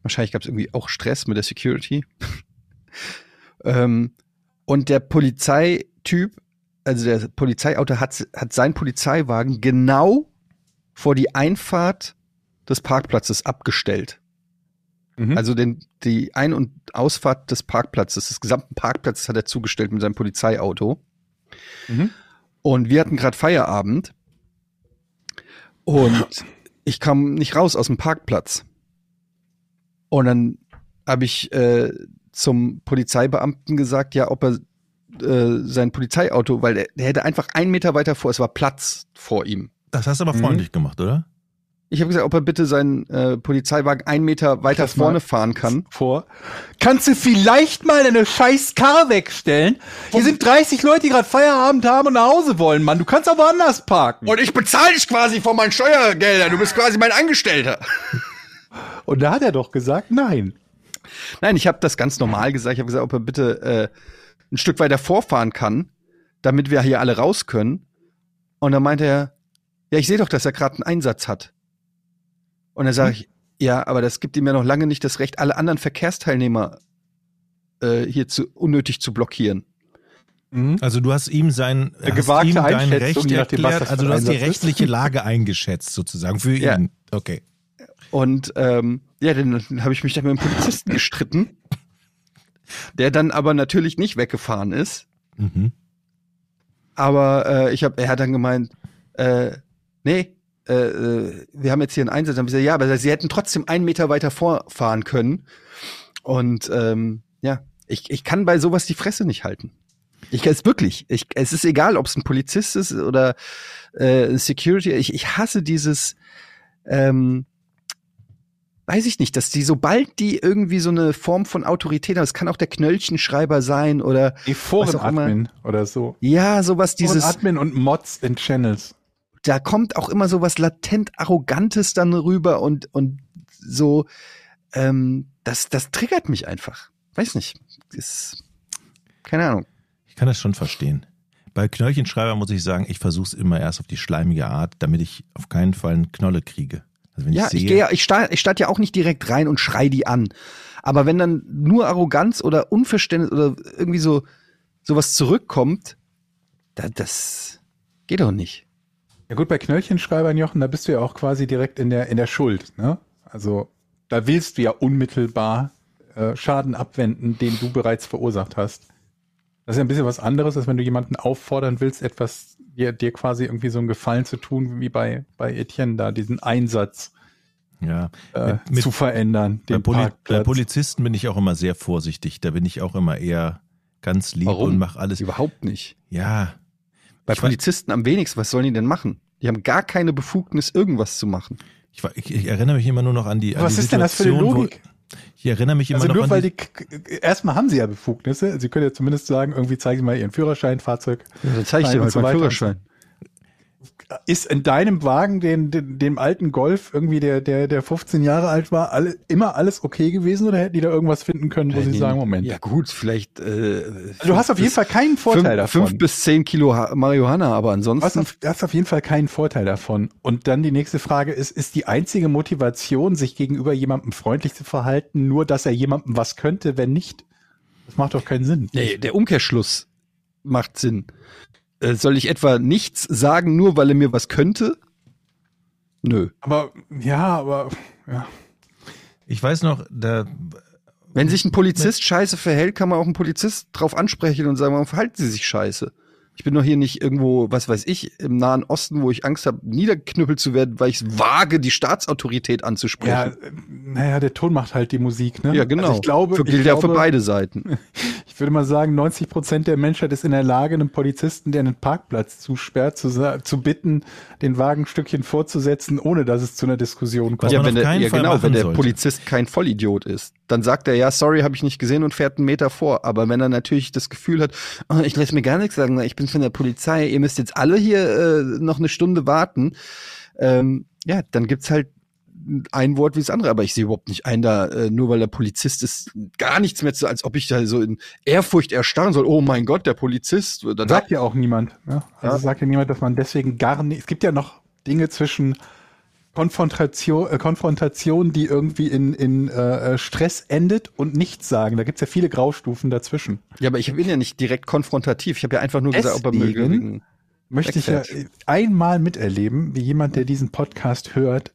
Wahrscheinlich gab es irgendwie auch Stress mit der Security. [laughs] ähm, und der Polizeityp, also der Polizeiauto hat, hat seinen Polizeiwagen genau vor die Einfahrt des Parkplatzes abgestellt. Mhm. Also den, die Ein- und Ausfahrt des Parkplatzes, des gesamten Parkplatzes hat er zugestellt mit seinem Polizeiauto. Mhm. Und wir hatten gerade Feierabend. Und [laughs] ich kam nicht raus aus dem Parkplatz. Und dann habe ich äh, zum Polizeibeamten gesagt, ja, ob er äh, sein Polizeiauto, weil der, der hätte einfach einen Meter weiter vor, es war Platz vor ihm. Das hast du aber Mhm. freundlich gemacht, oder? Ich habe gesagt, ob er bitte seinen äh, Polizeiwagen einen Meter weiter mal- vorne fahren kann. vor. Kannst du vielleicht mal deine scheiß Karre wegstellen? Hier sind 30 Leute, die gerade Feierabend haben und nach Hause wollen, Mann. Du kannst auch woanders parken. Und ich bezahle dich quasi von meinen Steuergeldern. Du bist quasi mein Angestellter. [laughs] Und da hat er doch gesagt, nein. Nein, ich habe das ganz normal gesagt. Ich habe gesagt, ob er bitte äh, ein Stück weiter vorfahren kann, damit wir hier alle raus können. Und dann meinte er, ja, ich sehe doch, dass er gerade einen Einsatz hat. Und dann sage ich, ja, aber das gibt ihm ja noch lange nicht das Recht, alle anderen Verkehrsteilnehmer äh, hier zu unnötig zu blockieren. Also du hast ihm sein Eine gewagte ihm dein Recht je nachdem, was erklärt, also du hast die rechtliche Lage eingeschätzt sozusagen für Ja. ihn. Okay. Und ähm, ja, dann habe ich mich dann mit dem Polizisten gestritten, der dann aber natürlich nicht weggefahren ist. Mhm. Aber äh, ich habe, er hat dann gemeint, äh, nee, äh, äh, wir haben jetzt hier einen Einsatz. Dann hab ich gesagt, ja, aber sie hätten trotzdem einen Meter weiter vorfahren können. Und ähm, ja, ich, ich kann bei sowas die Fresse nicht halten. Ich kann es wirklich. Ich, es ist egal, ob es ein Polizist ist oder äh, ein Security. Ich, ich hasse dieses, ähm, weiß ich nicht, dass die, sobald die irgendwie so eine Form von Autorität haben, es kann auch der Knöllchenschreiber sein oder Die. Foren-Admin oder so. ja, sowas, dieses. Foren-Admin und Mods in Channels. Da kommt auch immer so was latent Arrogantes dann rüber und, und so, ähm, das, das triggert mich einfach. Weiß nicht. Ist, keine Ahnung. Ich kann das schon verstehen. Bei Knöllchenschreiber muss ich sagen, ich versuche es immer erst auf die schleimige Art, damit ich auf keinen Fall eine Knolle kriege. Also wenn Ja, ich sehe, ich gehe, ja- ich starte ich start ja auch nicht direkt rein und schrei die an. Aber wenn dann nur Arroganz oder Unverständnis oder irgendwie so sowas zurückkommt, da, das geht doch nicht. Ja gut, bei Knöllchenschreibern, Jochen, da bist du ja auch quasi direkt in der, in der Schuld. Ne? Also da willst du ja unmittelbar äh, Schaden abwenden, den du bereits verursacht hast. Das ist ja ein bisschen was anderes, als wenn du jemanden auffordern willst, etwas dir, dir quasi irgendwie so einen Gefallen zu tun, wie bei, bei Etienne da, diesen Einsatz ja, äh, Mit- zu verändern, bei, den Poli bei. Polizisten bin ich auch immer sehr vorsichtig. Da bin ich auch immer eher ganz lieb Warum? und mache alles. Überhaupt nicht. Ja, Bei Ich Polizisten am wenigsten, was sollen die denn machen? Die haben gar keine Befugnis, irgendwas zu machen. ich, ich, ich erinnere mich immer nur noch an die. An Was die ist denn das für eine Logik? Ich erinnere mich immer Also noch nur an weil die, die, erstmal haben sie ja Befugnisse. Sie können ja zumindest sagen, irgendwie zeigen sie mal ihren Führerschein, Fahrzeug. Ja, dann zeige ich dir und halt meinen Führerschein. Ist in deinem Wagen, den, den, dem alten Golf, irgendwie der, der, der 15 Jahre alt war, alle, immer alles okay gewesen oder hätten die da irgendwas finden können, wo sie Nee, sagen, Moment. Ja gut, vielleicht. Äh, Also du hast auf jeden Fall keinen Vorteil fünf, davon. Fünf bis zehn Kilo Marihuana, aber Du hast, ansonsten. auf, du hast auf jeden Fall keinen Vorteil davon. Und dann die nächste Frage ist, ist die einzige Motivation, sich gegenüber jemandem freundlich zu verhalten, nur, dass er jemandem was könnte, wenn nicht? Das macht doch keinen Sinn. Nee, der Umkehrschluss macht Sinn. Äh, soll ich etwa nichts sagen, nur weil er mir was könnte? Nö. Aber, ja, aber, ja. ich weiß noch, da Wenn sich ein Polizist scheiße verhält, kann man auch einen Polizist drauf ansprechen und sagen, warum verhalten Sie sich scheiße? Ich bin doch hier nicht irgendwo, was weiß ich, im Nahen Osten, wo ich Angst habe, niedergeknüppelt zu werden, weil ich es wage, die Staatsautorität Ja, anzusprechen. äh, naja, der Ton macht halt die Musik, ne? Ja, genau. Also ich glaube, für, ich, gilt ja für beide Seiten. [laughs] ich würde mal sagen, 90 Prozent der Menschheit ist in der Lage, einem Polizisten, der einen Parkplatz zusperrt, zu, zu bitten, den Wagen ein Stückchen fortzusetzen, ohne dass es zu einer Diskussion kommt. Ja, wenn der, ja genau, wenn der sollte. Polizist kein Vollidiot ist, dann sagt er, ja, sorry, habe ich nicht gesehen und fährt einen Meter vor. Aber wenn er natürlich das Gefühl hat, oh, ich lasse mir gar nichts sagen, ich bin von der Polizei, ihr müsst jetzt alle hier äh, noch eine Stunde warten, ähm, ja, dann gibt's halt ein Wort wie das andere, aber ich sehe überhaupt nicht ein, da äh, nur weil der Polizist ist, gar nichts mehr zu, als ob ich da so in Ehrfurcht erstarren soll. Oh mein Gott, der Polizist. Dann Sagt ja auch niemand. Ne? Also Ja. sagt ja niemand, dass man deswegen gar nicht. Es gibt ja noch Dinge zwischen Konfrontation, äh, Konfrontation die irgendwie in, in äh, Stress endet und nichts sagen. Da gibt's ja viele Graustufen dazwischen. ja, aber ich bin ja nicht direkt konfrontativ. Ich habe ja einfach nur gesagt, ob er möge. Möchte ich ja einmal miterleben, wie jemand, der diesen Podcast hört,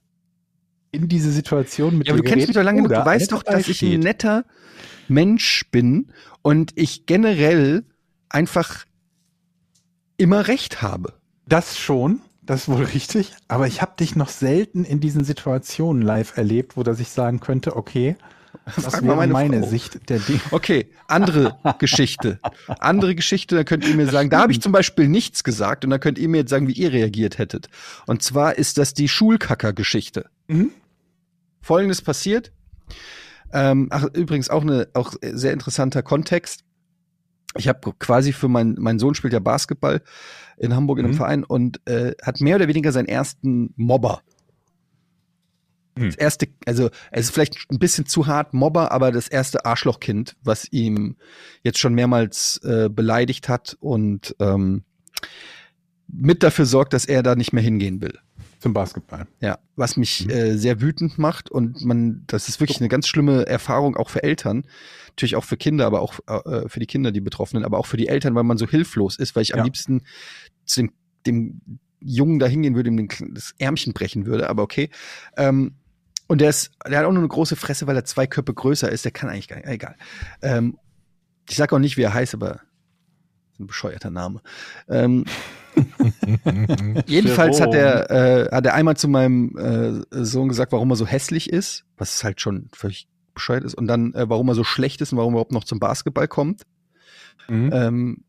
in diese Situation mit Ja, aber du kennst mich doch lange genug. Du weißt doch, dass ich ein netter Mensch bin und ich generell einfach immer recht habe. Das schon, das ist wohl richtig. Aber ich habe dich noch selten in diesen Situationen live erlebt, wo dass ich sagen könnte, okay, das wäre meine meine. Sicht der Dinge. Okay, andere [laughs] Geschichte. Andere Geschichte, da könnt ihr mir sagen, da habe ich zum Beispiel nichts gesagt und da könnt ihr mir jetzt sagen, wie ihr reagiert hättet. Und zwar ist das die Schulkacker-Geschichte. Mhm. Folgendes passiert. Ähm, ach, übrigens auch eine auch sehr interessanter Kontext. Ich habe quasi für mein mein Sohn spielt ja Basketball in Hamburg in einem Mhm. Verein und äh, hat mehr oder weniger seinen ersten Mobber. Mhm. Das erste, also es ist vielleicht ein bisschen zu hart Mobber, aber das erste Arschlochkind, was ihm jetzt schon mehrmals äh, beleidigt hat und ähm, mit dafür sorgt, dass er da nicht mehr hingehen will. Zum Basketball. Ja, was mich Mhm. äh, sehr wütend macht und man, das ist wirklich eine ganz schlimme Erfahrung auch für Eltern, natürlich auch für Kinder, aber auch äh, für die Kinder, die Betroffenen, aber auch für die Eltern, weil man so hilflos ist, weil ich Ja. am liebsten zu dem, dem Jungen da hingehen würde, ihm das Ärmchen brechen würde, aber okay. Ähm, und der ist, der hat auch nur eine große Fresse, weil er zwei Köpfe größer ist. Der kann eigentlich gar nicht, egal. Ähm, ich sag auch nicht, wie er heißt, aber ein bescheuerter Name. Ähm, [laughs] Jedenfalls hat er, äh, hat er einmal zu meinem äh, Sohn gesagt, warum er so hässlich ist, was halt schon völlig bescheuert ist, und dann, äh, warum er so schlecht ist und warum er überhaupt noch zum Basketball kommt. Mhm. Ähm,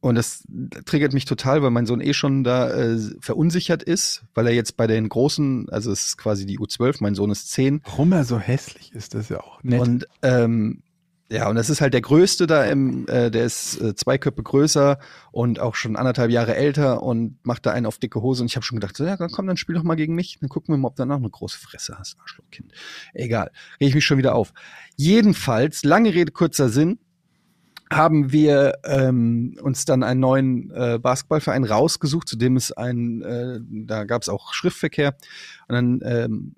und das triggert mich total, weil mein Sohn eh schon da äh, verunsichert ist, weil er jetzt bei den Großen, also es ist quasi die U12, mein Sohn ist 10, Warum er so hässlich ist, das ist ja auch nett. und ähm, Ja, und das ist halt der größte da im, äh, der ist äh, zwei Köpfe größer und auch schon anderthalb Jahre älter und macht da einen auf dicke Hose. Und ich habe schon gedacht, so, ja, komm, dann spiel doch mal gegen mich. Dann gucken wir mal, ob du dann auch eine große Fresse hast, Arschlochkind. Egal, reg ich mich schon wieder auf. Jedenfalls, lange Rede, kurzer Sinn, haben wir ähm, uns dann einen neuen äh, Basketballverein rausgesucht, zu dem es ein, äh, da gab es auch Schriftverkehr. Und dann ähm,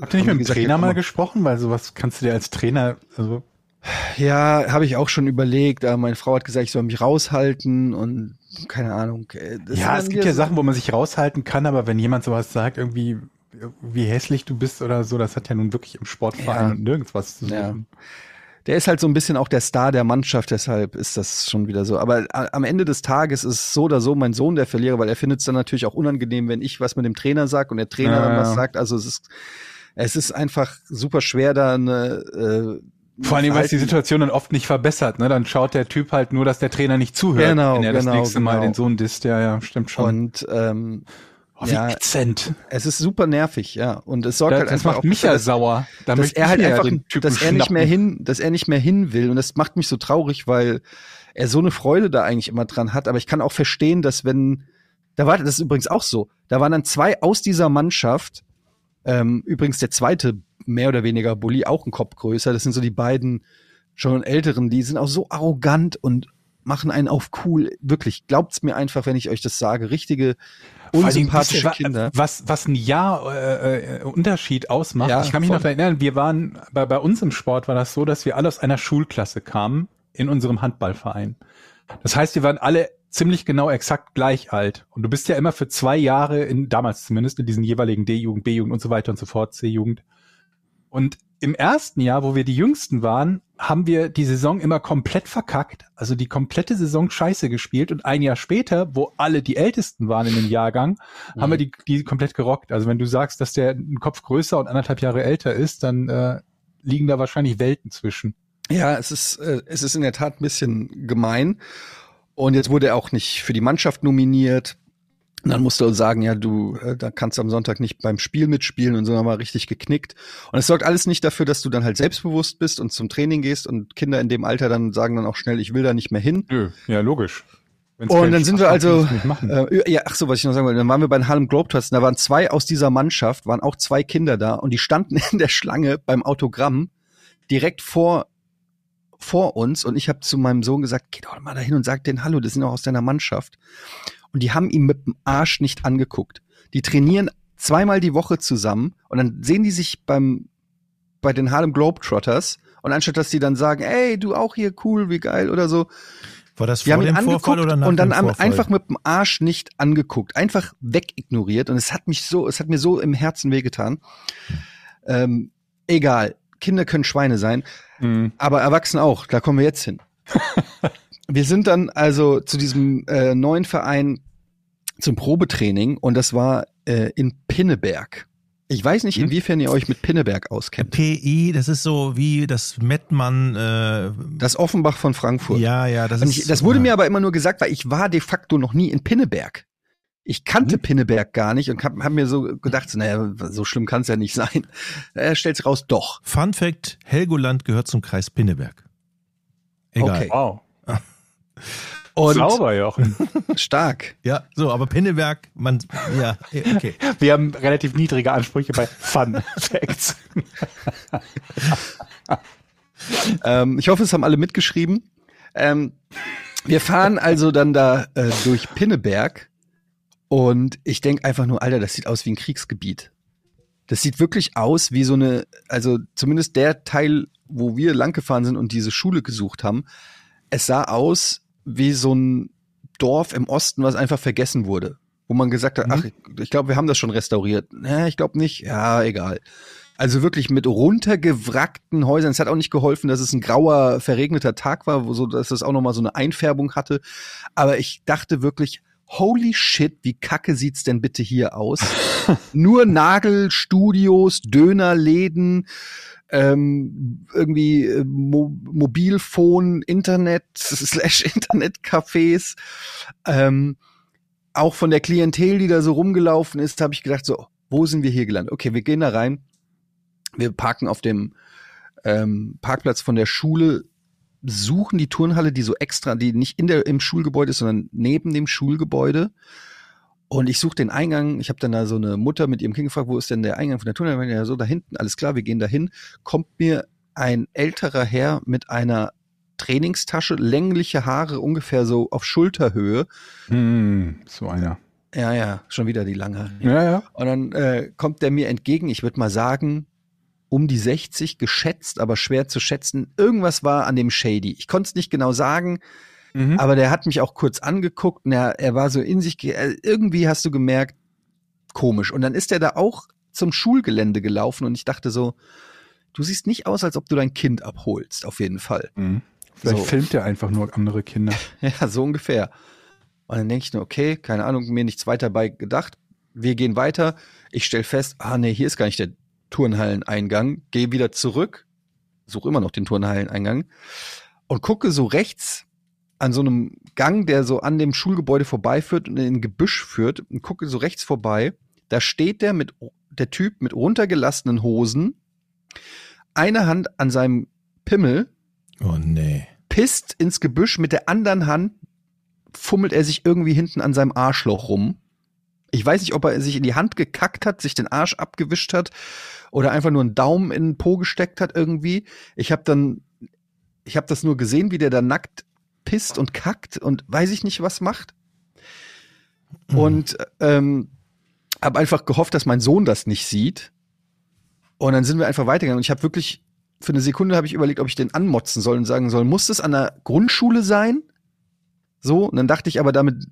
Habt ihr nicht mit dem Trainer mal gesprochen? Weil sowas kannst du dir als Trainer, also Ja, habe ich auch schon überlegt. Aber meine Frau hat gesagt, ich soll mich raushalten und keine Ahnung. äh, ja, es gibt ja so- Sachen, wo man sich raushalten kann, aber wenn jemand sowas sagt, irgendwie, wie hässlich du bist oder so, das hat ja nun wirklich im Sportverein Ja. und nirgends was zu Ja. suchen. Der ist halt so ein bisschen auch der Star der Mannschaft, deshalb ist das schon wieder so. Aber a- am Ende des Tages ist so oder so mein Sohn der Verlierer, weil er findet es dann natürlich auch unangenehm, wenn ich was mit dem Trainer sag und der Trainer Ja, dann was ja. sagt. Also es ist, es ist einfach super schwer, da eine äh, Vor allem, weil es die Situation dann oft nicht verbessert, ne? Dann schaut der Typ halt nur, dass der Trainer nicht zuhört, Genau, wenn er das genau, nächste Mal genau. den Sohn disst. Ja, ja, stimmt schon. Und ähm, oh, wie ja. ätzend. es ist super nervig, ja. Und es sorgt Das, halt das einfach macht mich ja sauer. Da dass er halt einfach, dass er nicht mehr hin, dass er nicht mehr hin will und das macht mich so traurig, weil er so eine Freude da eigentlich immer dran hat. Aber ich kann auch verstehen, dass wenn da war das ist übrigens auch so, da waren dann zwei aus dieser Mannschaft. Ähm, übrigens der zweite mehr oder weniger Bully auch ein Kopf größer. Das sind so die beiden schon älteren, die sind auch so arrogant und machen einen auf cool. Wirklich, glaubt's mir einfach, wenn ich euch das sage. Richtige unsympathische wa- Kinder. Was, was ein Jahr äh, äh, Unterschied ausmacht. Ja, ich kann mich voll. noch erinnern, wir waren, bei, bei uns im Sport war das so, dass wir alle aus einer Schulklasse kamen in unserem Handballverein. Das heißt, wir waren alle ziemlich genau exakt gleich alt. Und du bist ja immer für zwei Jahre, in, damals zumindest, in diesen jeweiligen D-Jugend, B-Jugend und so weiter und so fort, C-Jugend. Und im ersten Jahr, wo wir die Jüngsten waren, haben wir die Saison immer komplett verkackt, also die komplette Saison scheiße gespielt und ein Jahr später, wo alle die Ältesten waren in dem Jahrgang, haben wir die, die komplett gerockt. Also wenn du sagst, dass der einen Kopf größer und anderthalb Jahre älter ist, dann äh, liegen da wahrscheinlich Welten zwischen. Ja, es ist, äh, es ist in der Tat ein bisschen gemein. Und jetzt wurde er auch nicht für die Mannschaft nominiert. Und dann musste er sagen, ja, du, äh, da kannst du am Sonntag nicht beim Spiel mitspielen und so haben wir richtig geknickt. Und es sorgt alles nicht dafür, dass du dann halt selbstbewusst bist und zum Training gehst und Kinder in dem Alter dann sagen dann auch schnell, ich will da nicht mehr hin. Nö, ja, logisch. Wenn's Und dann sind wir also, musst du äh, ja, ach so, was ich noch sagen wollte, dann waren wir bei den Harlem Globetrotters, da waren zwei aus dieser Mannschaft, waren auch zwei Kinder da und die standen [laughs] in der Schlange beim Autogramm direkt vor vor uns und ich habe zu meinem Sohn gesagt, geh doch mal dahin und sag denen Hallo, das sind auch aus deiner Mannschaft. Und die haben ihn mit dem Arsch nicht angeguckt. Die trainieren zweimal die Woche zusammen und dann sehen die sich beim bei den Harlem Globetrotters und anstatt dass die dann sagen, ey, du auch hier cool, wie geil oder so, War das die vor haben ihn dem Vorfall angeguckt oder nach und dann dem am- Vorfall? einfach mit dem Arsch nicht angeguckt, einfach wegignoriert und es hat mich so, es hat mir so im Herzen wehgetan. Ähm, egal, Kinder können Schweine sein, Mhm. aber Erwachsene auch. Da kommen wir jetzt hin. [laughs] wir sind dann also zu diesem äh, neuen Verein zum Probetraining und das war äh, in Pinneberg. Ich weiß nicht, Hm? inwiefern ihr euch mit Pinneberg auskennt. PI, das ist so wie das Mettmann. Äh, Das Offenbach von Frankfurt. ja, ja, das Und ist. ich, das wurde ja. mir aber immer nur gesagt, weil ich war de facto noch nie in Pinneberg. Ich kannte Hm? Pinneberg gar nicht und hab, hab mir so gedacht, so, naja, so schlimm kann es ja nicht [laughs] sein. Er stellt sich raus, doch. Fun Fact: Helgoland gehört zum Kreis Pinneberg. Egal. Okay. Wow. [laughs] Und Sauber, Jochen. [laughs] stark. Ja, so, aber Pinneberg, man, ja, okay. Wir haben relativ niedrige Ansprüche bei Fun [laughs] Facts. Ähm, ich hoffe, es haben alle mitgeschrieben. Ähm, wir fahren also dann da äh, durch Pinneberg und ich denk einfach nur, Alter, das sieht aus wie ein Kriegsgebiet. Das sieht wirklich aus wie so eine, also zumindest der Teil, wo wir langgefahren sind und diese Schule gesucht haben, es sah aus wie so ein Dorf im Osten, was einfach vergessen wurde. Wo man gesagt hat, Mhm. ach, ich, glaube, wir haben das schon restauriert. Nee, ich glaube nicht. Ja, egal. Also wirklich mit runtergewrackten Häusern. Es hat auch nicht geholfen, dass es ein grauer, verregneter Tag war, wo so, dass es auch nochmal so eine Einfärbung hatte. Aber ich dachte wirklich, holy shit, wie kacke sieht's denn bitte hier aus? [laughs] Nur Nagelstudios, Dönerläden, ähm, irgendwie äh, Mo Mobilfon, Internet, [laughs] slash Internetcafés. Ähm, auch von der Klientel, die da so rumgelaufen ist, habe ich gedacht, so, wo sind wir hier gelandet? Okay, wir gehen da rein. Wir parken auf dem ähm, Parkplatz von der Schule suchen die Turnhalle, die so extra, die nicht in der im Schulgebäude ist, sondern neben dem Schulgebäude. Und ich suche den Eingang. Ich habe dann da so eine Mutter mit ihrem Kind gefragt, wo ist denn der Eingang von der Turnhalle? Ja, so da hinten. Alles klar, wir gehen da hin. Kommt mir ein älterer Herr mit einer Trainingstasche, längliche Haare ungefähr so auf Schulterhöhe. Hm, so einer. Ja, ja, schon wieder die lange. Ja, ja. Und dann äh, kommt der mir entgegen, ich würde mal sagen, um die 60 geschätzt, aber schwer zu schätzen. Irgendwas war an dem Shady. Ich konnte es nicht genau sagen, Mhm. aber der hat mich auch kurz angeguckt und er, er war so in sich, äh, irgendwie hast du gemerkt, komisch. Und dann ist er da auch zum Schulgelände gelaufen und ich dachte so, du siehst nicht aus, als ob du dein Kind abholst, auf jeden Fall. Mhm. Vielleicht So. filmt er einfach nur andere Kinder. [laughs] Ja, so ungefähr. Und dann denke ich nur, okay, keine Ahnung, mir nichts weiter bei gedacht. Wir gehen weiter. Ich stell fest, ah nee, hier ist gar nicht der Turnhalleneingang. Gehe wieder zurück, suche immer noch den Turnhalleneingang und gucke so rechts an so einem Gang, der so an dem Schulgebäude vorbeiführt und in ein Gebüsch führt und gucke so rechts vorbei. Da steht der mit der Typ mit runtergelassenen Hosen, eine Hand an seinem Pimmel Oh nee. pisst ins Gebüsch, mit der anderen Hand fummelt er sich irgendwie hinten an seinem Arschloch rum. Ich weiß nicht, ob er sich in die Hand gekackt hat, sich den Arsch abgewischt hat oder einfach nur einen Daumen in den Po gesteckt hat irgendwie. Ich habe dann, ich habe das nur gesehen, wie der da nackt pisst und kackt und weiß ich nicht, was macht. Und ähm, habe einfach gehofft, dass mein Sohn das nicht sieht. Und dann sind wir einfach weitergegangen. Und ich habe wirklich für eine Sekunde habe ich überlegt, ob ich den anmotzen soll und sagen soll, muss das an der Grundschule sein? So, und dann dachte ich aber, damit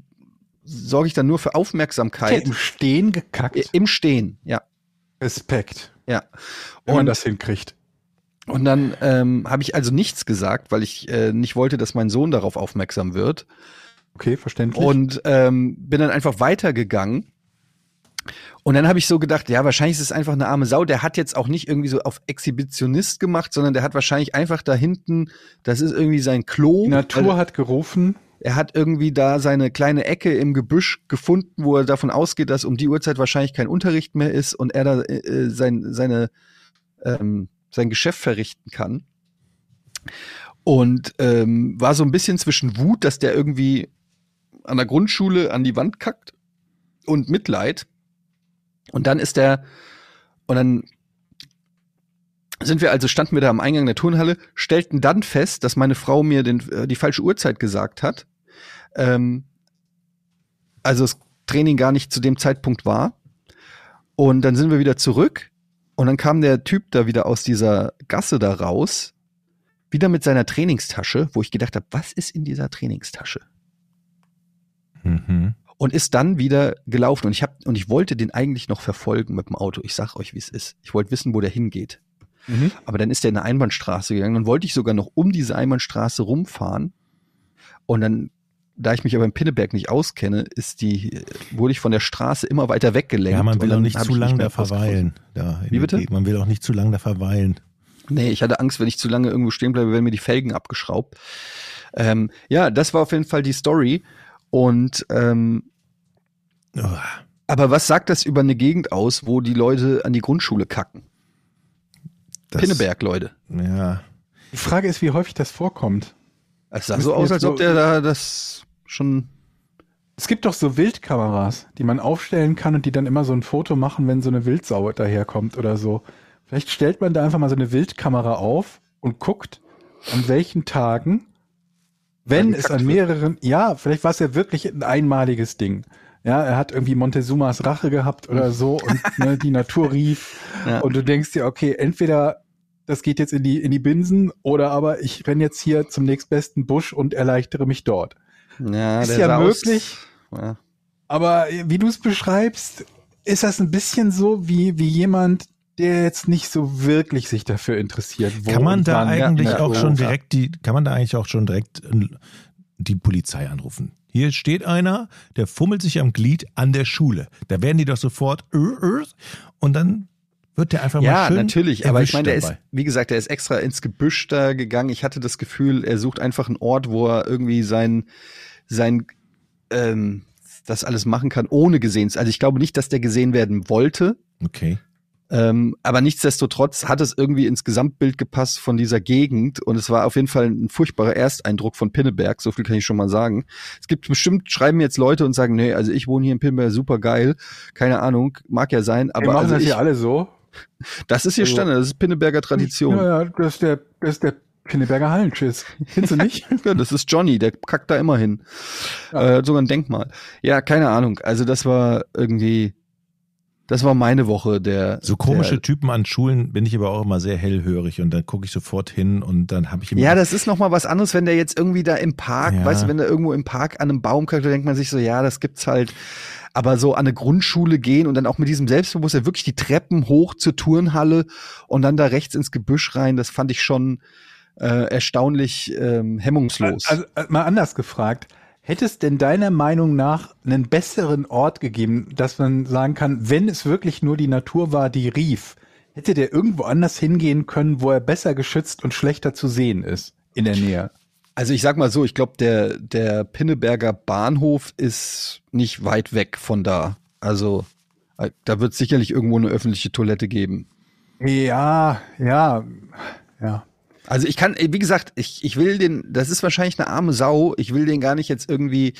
sorge ich dann nur für Aufmerksamkeit im Stehen gekackt. Im Stehen, ja, Respekt, ja. wenn man Und, das hinkriegt. Und dann ähm, habe ich also nichts gesagt, weil ich äh, nicht wollte, dass mein Sohn darauf aufmerksam wird. Okay, verständlich. Und ähm, bin dann einfach weitergegangen. Und dann habe ich so gedacht, ja, wahrscheinlich ist es einfach eine arme Sau. Der hat jetzt auch nicht irgendwie so auf Exhibitionist gemacht, sondern der hat wahrscheinlich einfach da hinten, das ist irgendwie sein Klo. die Natur Also, hat gerufen. er hat irgendwie da seine kleine Ecke im Gebüsch gefunden, wo er davon ausgeht, dass um die Uhrzeit wahrscheinlich kein Unterricht mehr ist und er da äh, sein, seine, ähm, sein Geschäft verrichten kann. Und ähm, war so ein bisschen zwischen Wut, dass der irgendwie an der Grundschule an die Wand kackt und Mitleid. Und dann ist der, und dann sind wir also, standen wir da am Eingang der Turnhalle, stellten dann fest, dass meine Frau mir den, äh, die falsche Uhrzeit gesagt hat. Ähm, also das Training gar nicht zu dem Zeitpunkt war. Und dann sind wir wieder zurück und dann kam der Typ da wieder aus dieser Gasse da raus, wieder mit seiner Trainingstasche, wo ich gedacht habe, was ist in dieser Trainingstasche? Mhm. und ist dann wieder gelaufen und ich habe und ich wollte den eigentlich noch verfolgen mit dem Auto. Ich sag euch, wie es ist. Ich wollte wissen, wo der hingeht. Mhm. Aber dann ist der in eine Einbahnstraße gegangen. Dann wollte ich sogar noch um diese Einbahnstraße rumfahren. Und dann, da ich mich aber im Pinneberg nicht auskenne, ist die, wurde ich von der Straße immer weiter weggelenkt. Ja, man Und will auch dann nicht zu lange da verweilen. Da Wie bitte? Man will auch nicht zu lange da verweilen. Nee, ich hatte Angst, wenn ich zu lange irgendwo stehen bleibe, werden mir die Felgen abgeschraubt. Ähm, ja, das war auf jeden Fall die Story. Und ähm, Oh, aber was sagt das über eine Gegend aus, wo die Leute an die Grundschule kacken? das- Pinneberg, Leute. Ja. Die Frage ist, wie häufig das vorkommt. Es sah so aus, als ob der da das schon. Es gibt doch so Wildkameras, die man aufstellen kann und die dann immer so ein Foto machen, wenn so eine Wildsau daherkommt oder so. Vielleicht stellt man da einfach mal so eine Wildkamera auf und guckt, an welchen Tagen, wenn es an wird. mehreren, ja, vielleicht war es ja wirklich ein einmaliges Ding. Ja, er hat irgendwie Montezumas Rache gehabt oder so und ne, die Natur rief [laughs] Ja. und du denkst dir, okay, entweder das geht jetzt in die, in die Binsen oder aber ich renn jetzt hier zum nächstbesten Busch und erleichtere mich dort. Ja, Ist ja möglich. Aus, ja. Aber äh, wie du es beschreibst, ist das ein bisschen so wie, wie jemand, der jetzt nicht so wirklich sich dafür interessiert. wo Kann man da wann. eigentlich ja, auch ja. schon direkt die, kann man da eigentlich auch schon direkt äh, die Polizei anrufen? Hier steht einer, der fummelt sich am Glied an der Schule. Da werden die doch sofort äh, und dann wird der einfach mal Ja, schön natürlich. Aber ich meine, der ist, dabei. wie gesagt, der ist extra ins Gebüsch da gegangen. Ich hatte das Gefühl, er sucht einfach einen Ort, wo er irgendwie sein, sein, ähm, das alles machen kann, ohne gesehen zu Also ich glaube nicht, dass der gesehen werden wollte. Okay. Ähm, aber nichtsdestotrotz hat es irgendwie ins Gesamtbild gepasst von dieser Gegend und es war auf jeden Fall ein furchtbarer Ersteindruck von Pinneberg, so viel kann ich schon mal sagen. Es gibt bestimmt, schreiben jetzt Leute und sagen, nee, also ich wohne hier in Pinneberg, super geil, keine Ahnung, mag ja sein, Wir aber machen also das ich, hier alle so. [laughs] das ist hier also- Standard, das ist Pinneberger Tradition. Ja, ja, das ist der, das ist der Pinneberger Hallenschiss. Findest du nicht? [laughs] Ja, das ist Johnny, der kackt da immer hin. Ja. Äh, sogar ein Denkmal. Ja, keine Ahnung. Also das war irgendwie, das war meine Woche der. So komische Der, Typen an Schulen bin ich aber auch immer sehr hellhörig und dann gucke ich sofort hin und dann habe ich immer ja, das ist noch mal was anderes, wenn der jetzt irgendwie da im Park, Ja. weißt du, wenn der irgendwo im Park an einem Baum kackt, da denkt man sich so, ja, das gibt's halt. Aber so an eine Grundschule gehen und dann auch mit diesem Selbstbewusstsein wirklich die Treppen hoch zur Turnhalle und dann da rechts ins Gebüsch rein, das fand ich schon äh, erstaunlich ähm, hemmungslos. Also, äh, mal anders gefragt. Hätte es denn deiner Meinung nach einen besseren Ort gegeben, dass man sagen kann, wenn es wirklich nur die Natur war, die rief, hätte der irgendwo anders hingehen können, wo er besser geschützt und schlechter zu sehen ist in der Nähe? Also ich sag mal so, ich glaube, der, der Pinneberger Bahnhof ist nicht weit weg von da. Also äh, da wird sicherlich irgendwo eine öffentliche Toilette geben. Ja, ja, ja. Also ich kann, wie gesagt, ich, ich will den, das ist wahrscheinlich eine arme Sau, ich will den gar nicht jetzt irgendwie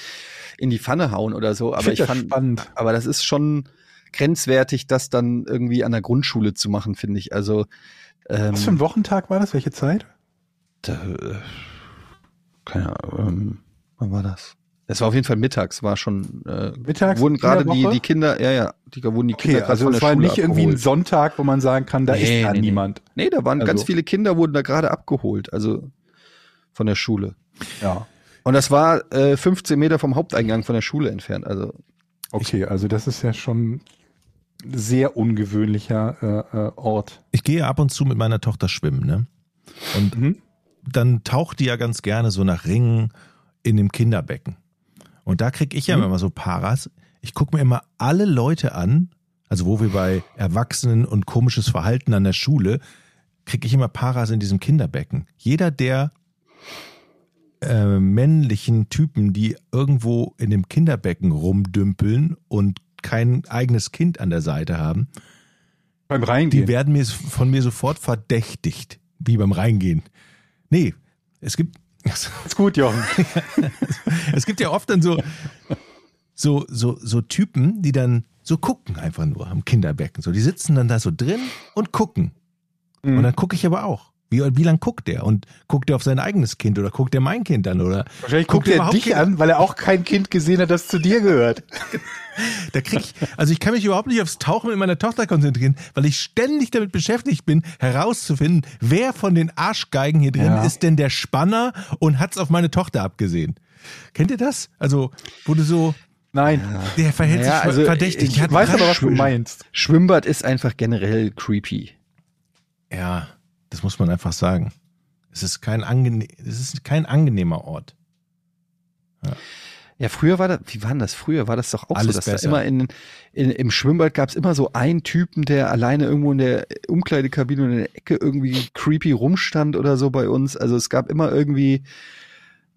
in die Pfanne hauen oder so, aber ich das fand, spannend. aber das ist schon grenzwertig, das dann irgendwie an der Grundschule zu machen, finde ich. Also ähm, Was für ein Wochentag war das? Welche Zeit? Da, äh, keine Ahnung, ähm, wann war das? Es war auf jeden Fall mittags, war schon, äh, Mittags wurden gerade die, die Kinder, ja, ja, die wurden die Kinder Okay, gerade also von es war Schule nicht irgendwie ein abgeholt. Sonntag, wo man sagen kann, da Nee, ist da nee, niemand. Nee, da waren ganz Also- viele Kinder, wurden da gerade abgeholt, also von der Schule. Ja. Und das war äh, 15 Meter vom Haupteingang von der Schule entfernt. Also Okay, also das ist ja schon ein sehr ungewöhnlicher äh, äh, Ort. Ich gehe ab und zu mit meiner Tochter schwimmen, ne? Und Mhm. dann taucht die ja ganz gerne so nach Ringen in dem Kinderbecken. Und da krieg ich ja Mhm. immer so Paras. Ich gucke mir immer alle Leute an, also wo wir bei Erwachsenen und komisches Verhalten an der Schule, krieg ich immer Paras in diesem Kinderbecken. Jeder der äh, männlichen Typen, die irgendwo in dem Kinderbecken rumdümpeln und kein eigenes Kind an der Seite haben, Beim Reingehen. die werden mir von mir sofort verdächtigt, wie beim Reingehen. Nee, es gibt ist gut, Jochen. [laughs] es gibt ja oft dann so so so so Typen, die dann so gucken einfach nur am Kinderbecken. So, die sitzen dann da so drin und gucken. Mhm. Und dann gucke ich aber auch. Wie, wie lang guckt der? Und guckt er auf sein eigenes Kind oder guckt er mein Kind an? Oder Wahrscheinlich guckt er überhaupt dich kein- an, weil er auch kein Kind gesehen hat, das zu dir gehört. [laughs] Da krieg ich, also ich kann mich überhaupt nicht aufs Tauchen mit meiner Tochter konzentrieren, weil ich ständig damit beschäftigt bin, herauszufinden, wer von den Arschgeigen hier drin Ja. ist denn der Spanner und hat's auf meine Tochter abgesehen. Kennt ihr das? Also, du so, Nein. der verhält Ja, sich also verdächtig. ich Ich weiß aber, was du meinst. Schwimmbad ist einfach generell creepy. Ja, das muss man einfach sagen. Es ist kein angene es ist kein angenehmer Ort. Ja, früher war das, wie war denn das früher? War das doch auch Alles so, dass besser. da immer in, in, im Schwimmbad gab es immer so einen Typen, der alleine irgendwo in der Umkleidekabine in der Ecke irgendwie creepy rumstand oder so bei uns. Also es gab immer irgendwie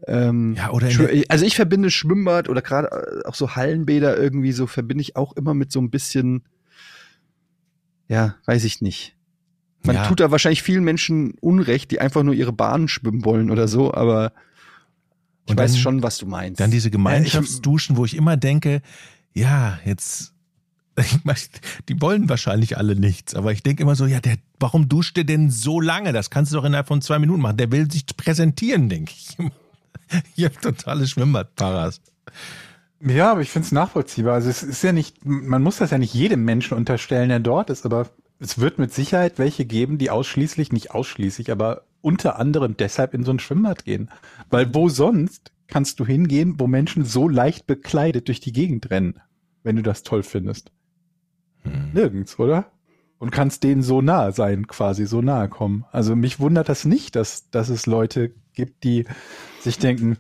ähm, Ja, oder also ich verbinde Schwimmbad oder gerade äh, auch so Hallenbäder irgendwie so verbinde ich auch immer mit so ein bisschen ja, weiß ich nicht. Man Ja. tut da wahrscheinlich vielen Menschen Unrecht, die einfach nur ihre Bahnen schwimmen wollen oder so, aber ich Und weiß dann- schon, was du meinst. Dann diese Gemeinschaftsduschen, wo ich immer denke, ja, jetzt, [laughs] die wollen wahrscheinlich alle nichts, aber ich denke immer so, ja, der, warum duscht der denn so lange? Das kannst du doch innerhalb von zwei Minuten machen. Der will sich präsentieren, denke ich. [laughs] Ich habe totale Schwimmbadparas. Ja, aber ich finde es nachvollziehbar. Also es ist ja nicht, man muss das ja nicht jedem Menschen unterstellen, der dort ist, aber es wird mit Sicherheit welche geben, die ausschließlich, nicht ausschließlich, aber unter anderem deshalb in so ein Schwimmbad gehen. Weil wo sonst kannst du hingehen, wo Menschen so leicht bekleidet durch die Gegend rennen, wenn du das toll findest? Hm. Nirgends, oder? Und kannst denen so nahe sein, quasi so nahe kommen. Also mich wundert das nicht, dass, dass es Leute gibt, die sich denken,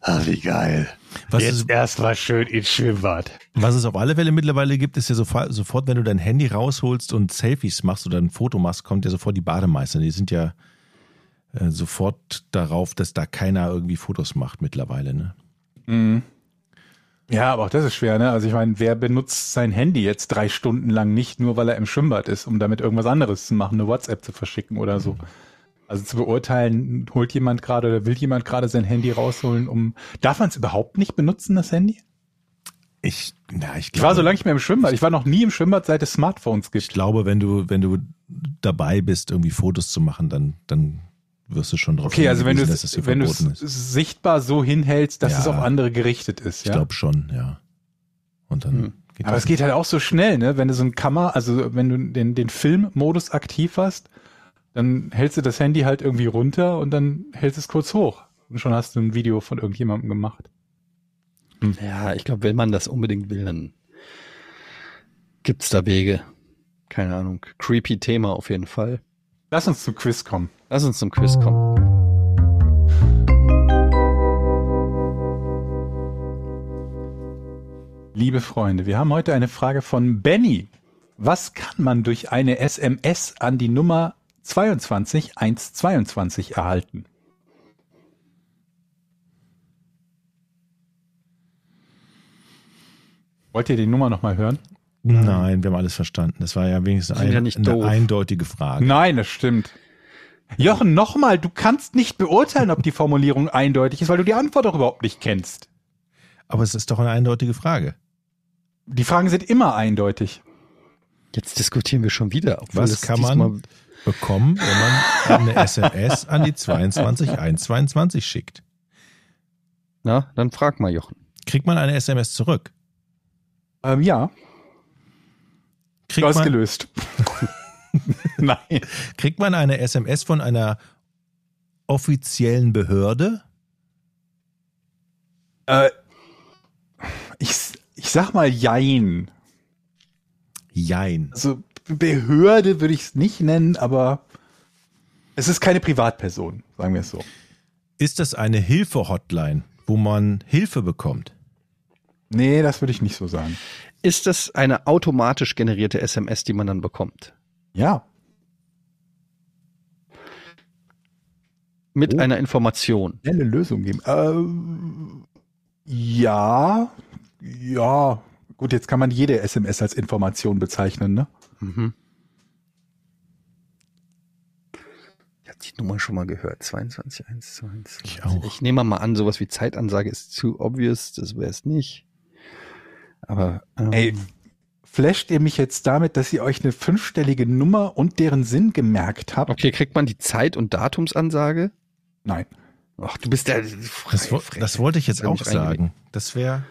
ah, wie geil. Was Jetzt es, erstmal schön ins Schwimmbad. was es auf alle Fälle mittlerweile gibt, ist ja sofort, sofort, wenn du dein Handy rausholst und Selfies machst oder ein Foto machst, kommt ja sofort die Bademeister. Die sind ja äh, sofort darauf, dass da keiner irgendwie Fotos macht mittlerweile. Ne? Mhm. Ja, aber auch das ist schwer, ne? Also ich meine, wer benutzt sein Handy jetzt drei Stunden lang nicht, nur weil er im Schwimmbad ist, um damit irgendwas anderes zu machen, eine WhatsApp zu verschicken oder so. Also zu beurteilen, holt jemand gerade oder will jemand gerade sein Handy rausholen, um. Darf man es überhaupt nicht benutzen, das Handy? Ich, na, ich, Ich war so lange nicht mehr im Schwimmbad. Ich war noch nie im Schwimmbad, seit es Smartphones Ich gibt. glaube, wenn du, wenn du dabei bist, irgendwie Fotos zu machen, dann, dann wirst du schon drauf Okay, also wenn du es, wenn sichtbar so hinhältst, dass Ja. es auf andere gerichtet ist, Ich ja. glaube schon, ja. Und dann Hm. geht Aber es geht halt auch so schnell, ne? Wenn du so ein Kamera, also wenn du den, den Filmmodus aktiv hast, dann hältst du das Handy halt irgendwie runter und dann hältst es kurz hoch. Und schon hast du ein Video von irgendjemandem gemacht. Ja, ich glaube, wenn man das unbedingt will, dann gibt's da Wege. Keine Ahnung. Creepy Thema auf jeden Fall. Lass uns zum Quiz kommen. Lass uns zum Quiz kommen. Liebe Freunde, wir haben heute eine Frage von Benny. Was kann man durch eine SMS an die Nummer 22122 erhalten? Wollt ihr die Nummer nochmal hören? Nein, wir haben alles verstanden. Das war ja wenigstens ein, ja nicht eine doof. eindeutige Frage. Nein, das stimmt. Jochen, nochmal, du kannst nicht beurteilen, ob die Formulierung eindeutig ist, weil du die Antwort doch überhaupt nicht kennst. Aber es ist doch eine eindeutige Frage. Die Fragen sind immer eindeutig. Jetzt diskutieren wir schon wieder. Was das kann man bekommen, wenn man eine SMS an die 22122 schickt? Na, dann frag mal, Jochen. Kriegt man eine SMS zurück? Ähm, ja, Kriegt du hast man, gelöst. [laughs] Nein. kriegt man eine SMS von einer offiziellen Behörde? Äh, ich, ich sag mal Jein. Jein. Also Behörde würde ich es nicht nennen, aber es ist keine Privatperson, sagen wir es so. Ist das eine Hilfe-Hotline, wo man Hilfe bekommt? Nee, das würde ich nicht so sagen. Ist das eine automatisch generierte SMS, die man dann bekommt? Ja. Mit Oh. einer Information. Schnelle Lösung geben. Ähm, ja, ja. Gut, jetzt kann man jede SMS als Information bezeichnen, ne? Mhm. Ich habe die Nummer schon mal gehört. 22122. Ich auch. Ich nehme mal an, sowas wie Zeitansage ist zu obvious. Das wäre es nicht. Aber ähm, Ey, flasht ihr mich jetzt damit, dass ihr euch eine fünfstellige Nummer und deren Sinn gemerkt habt? okay, kriegt man die Zeit- und Datumsansage? Nein. Ach, du bist der. Das, wo- das wollte ich jetzt auch sagen. Das wäre.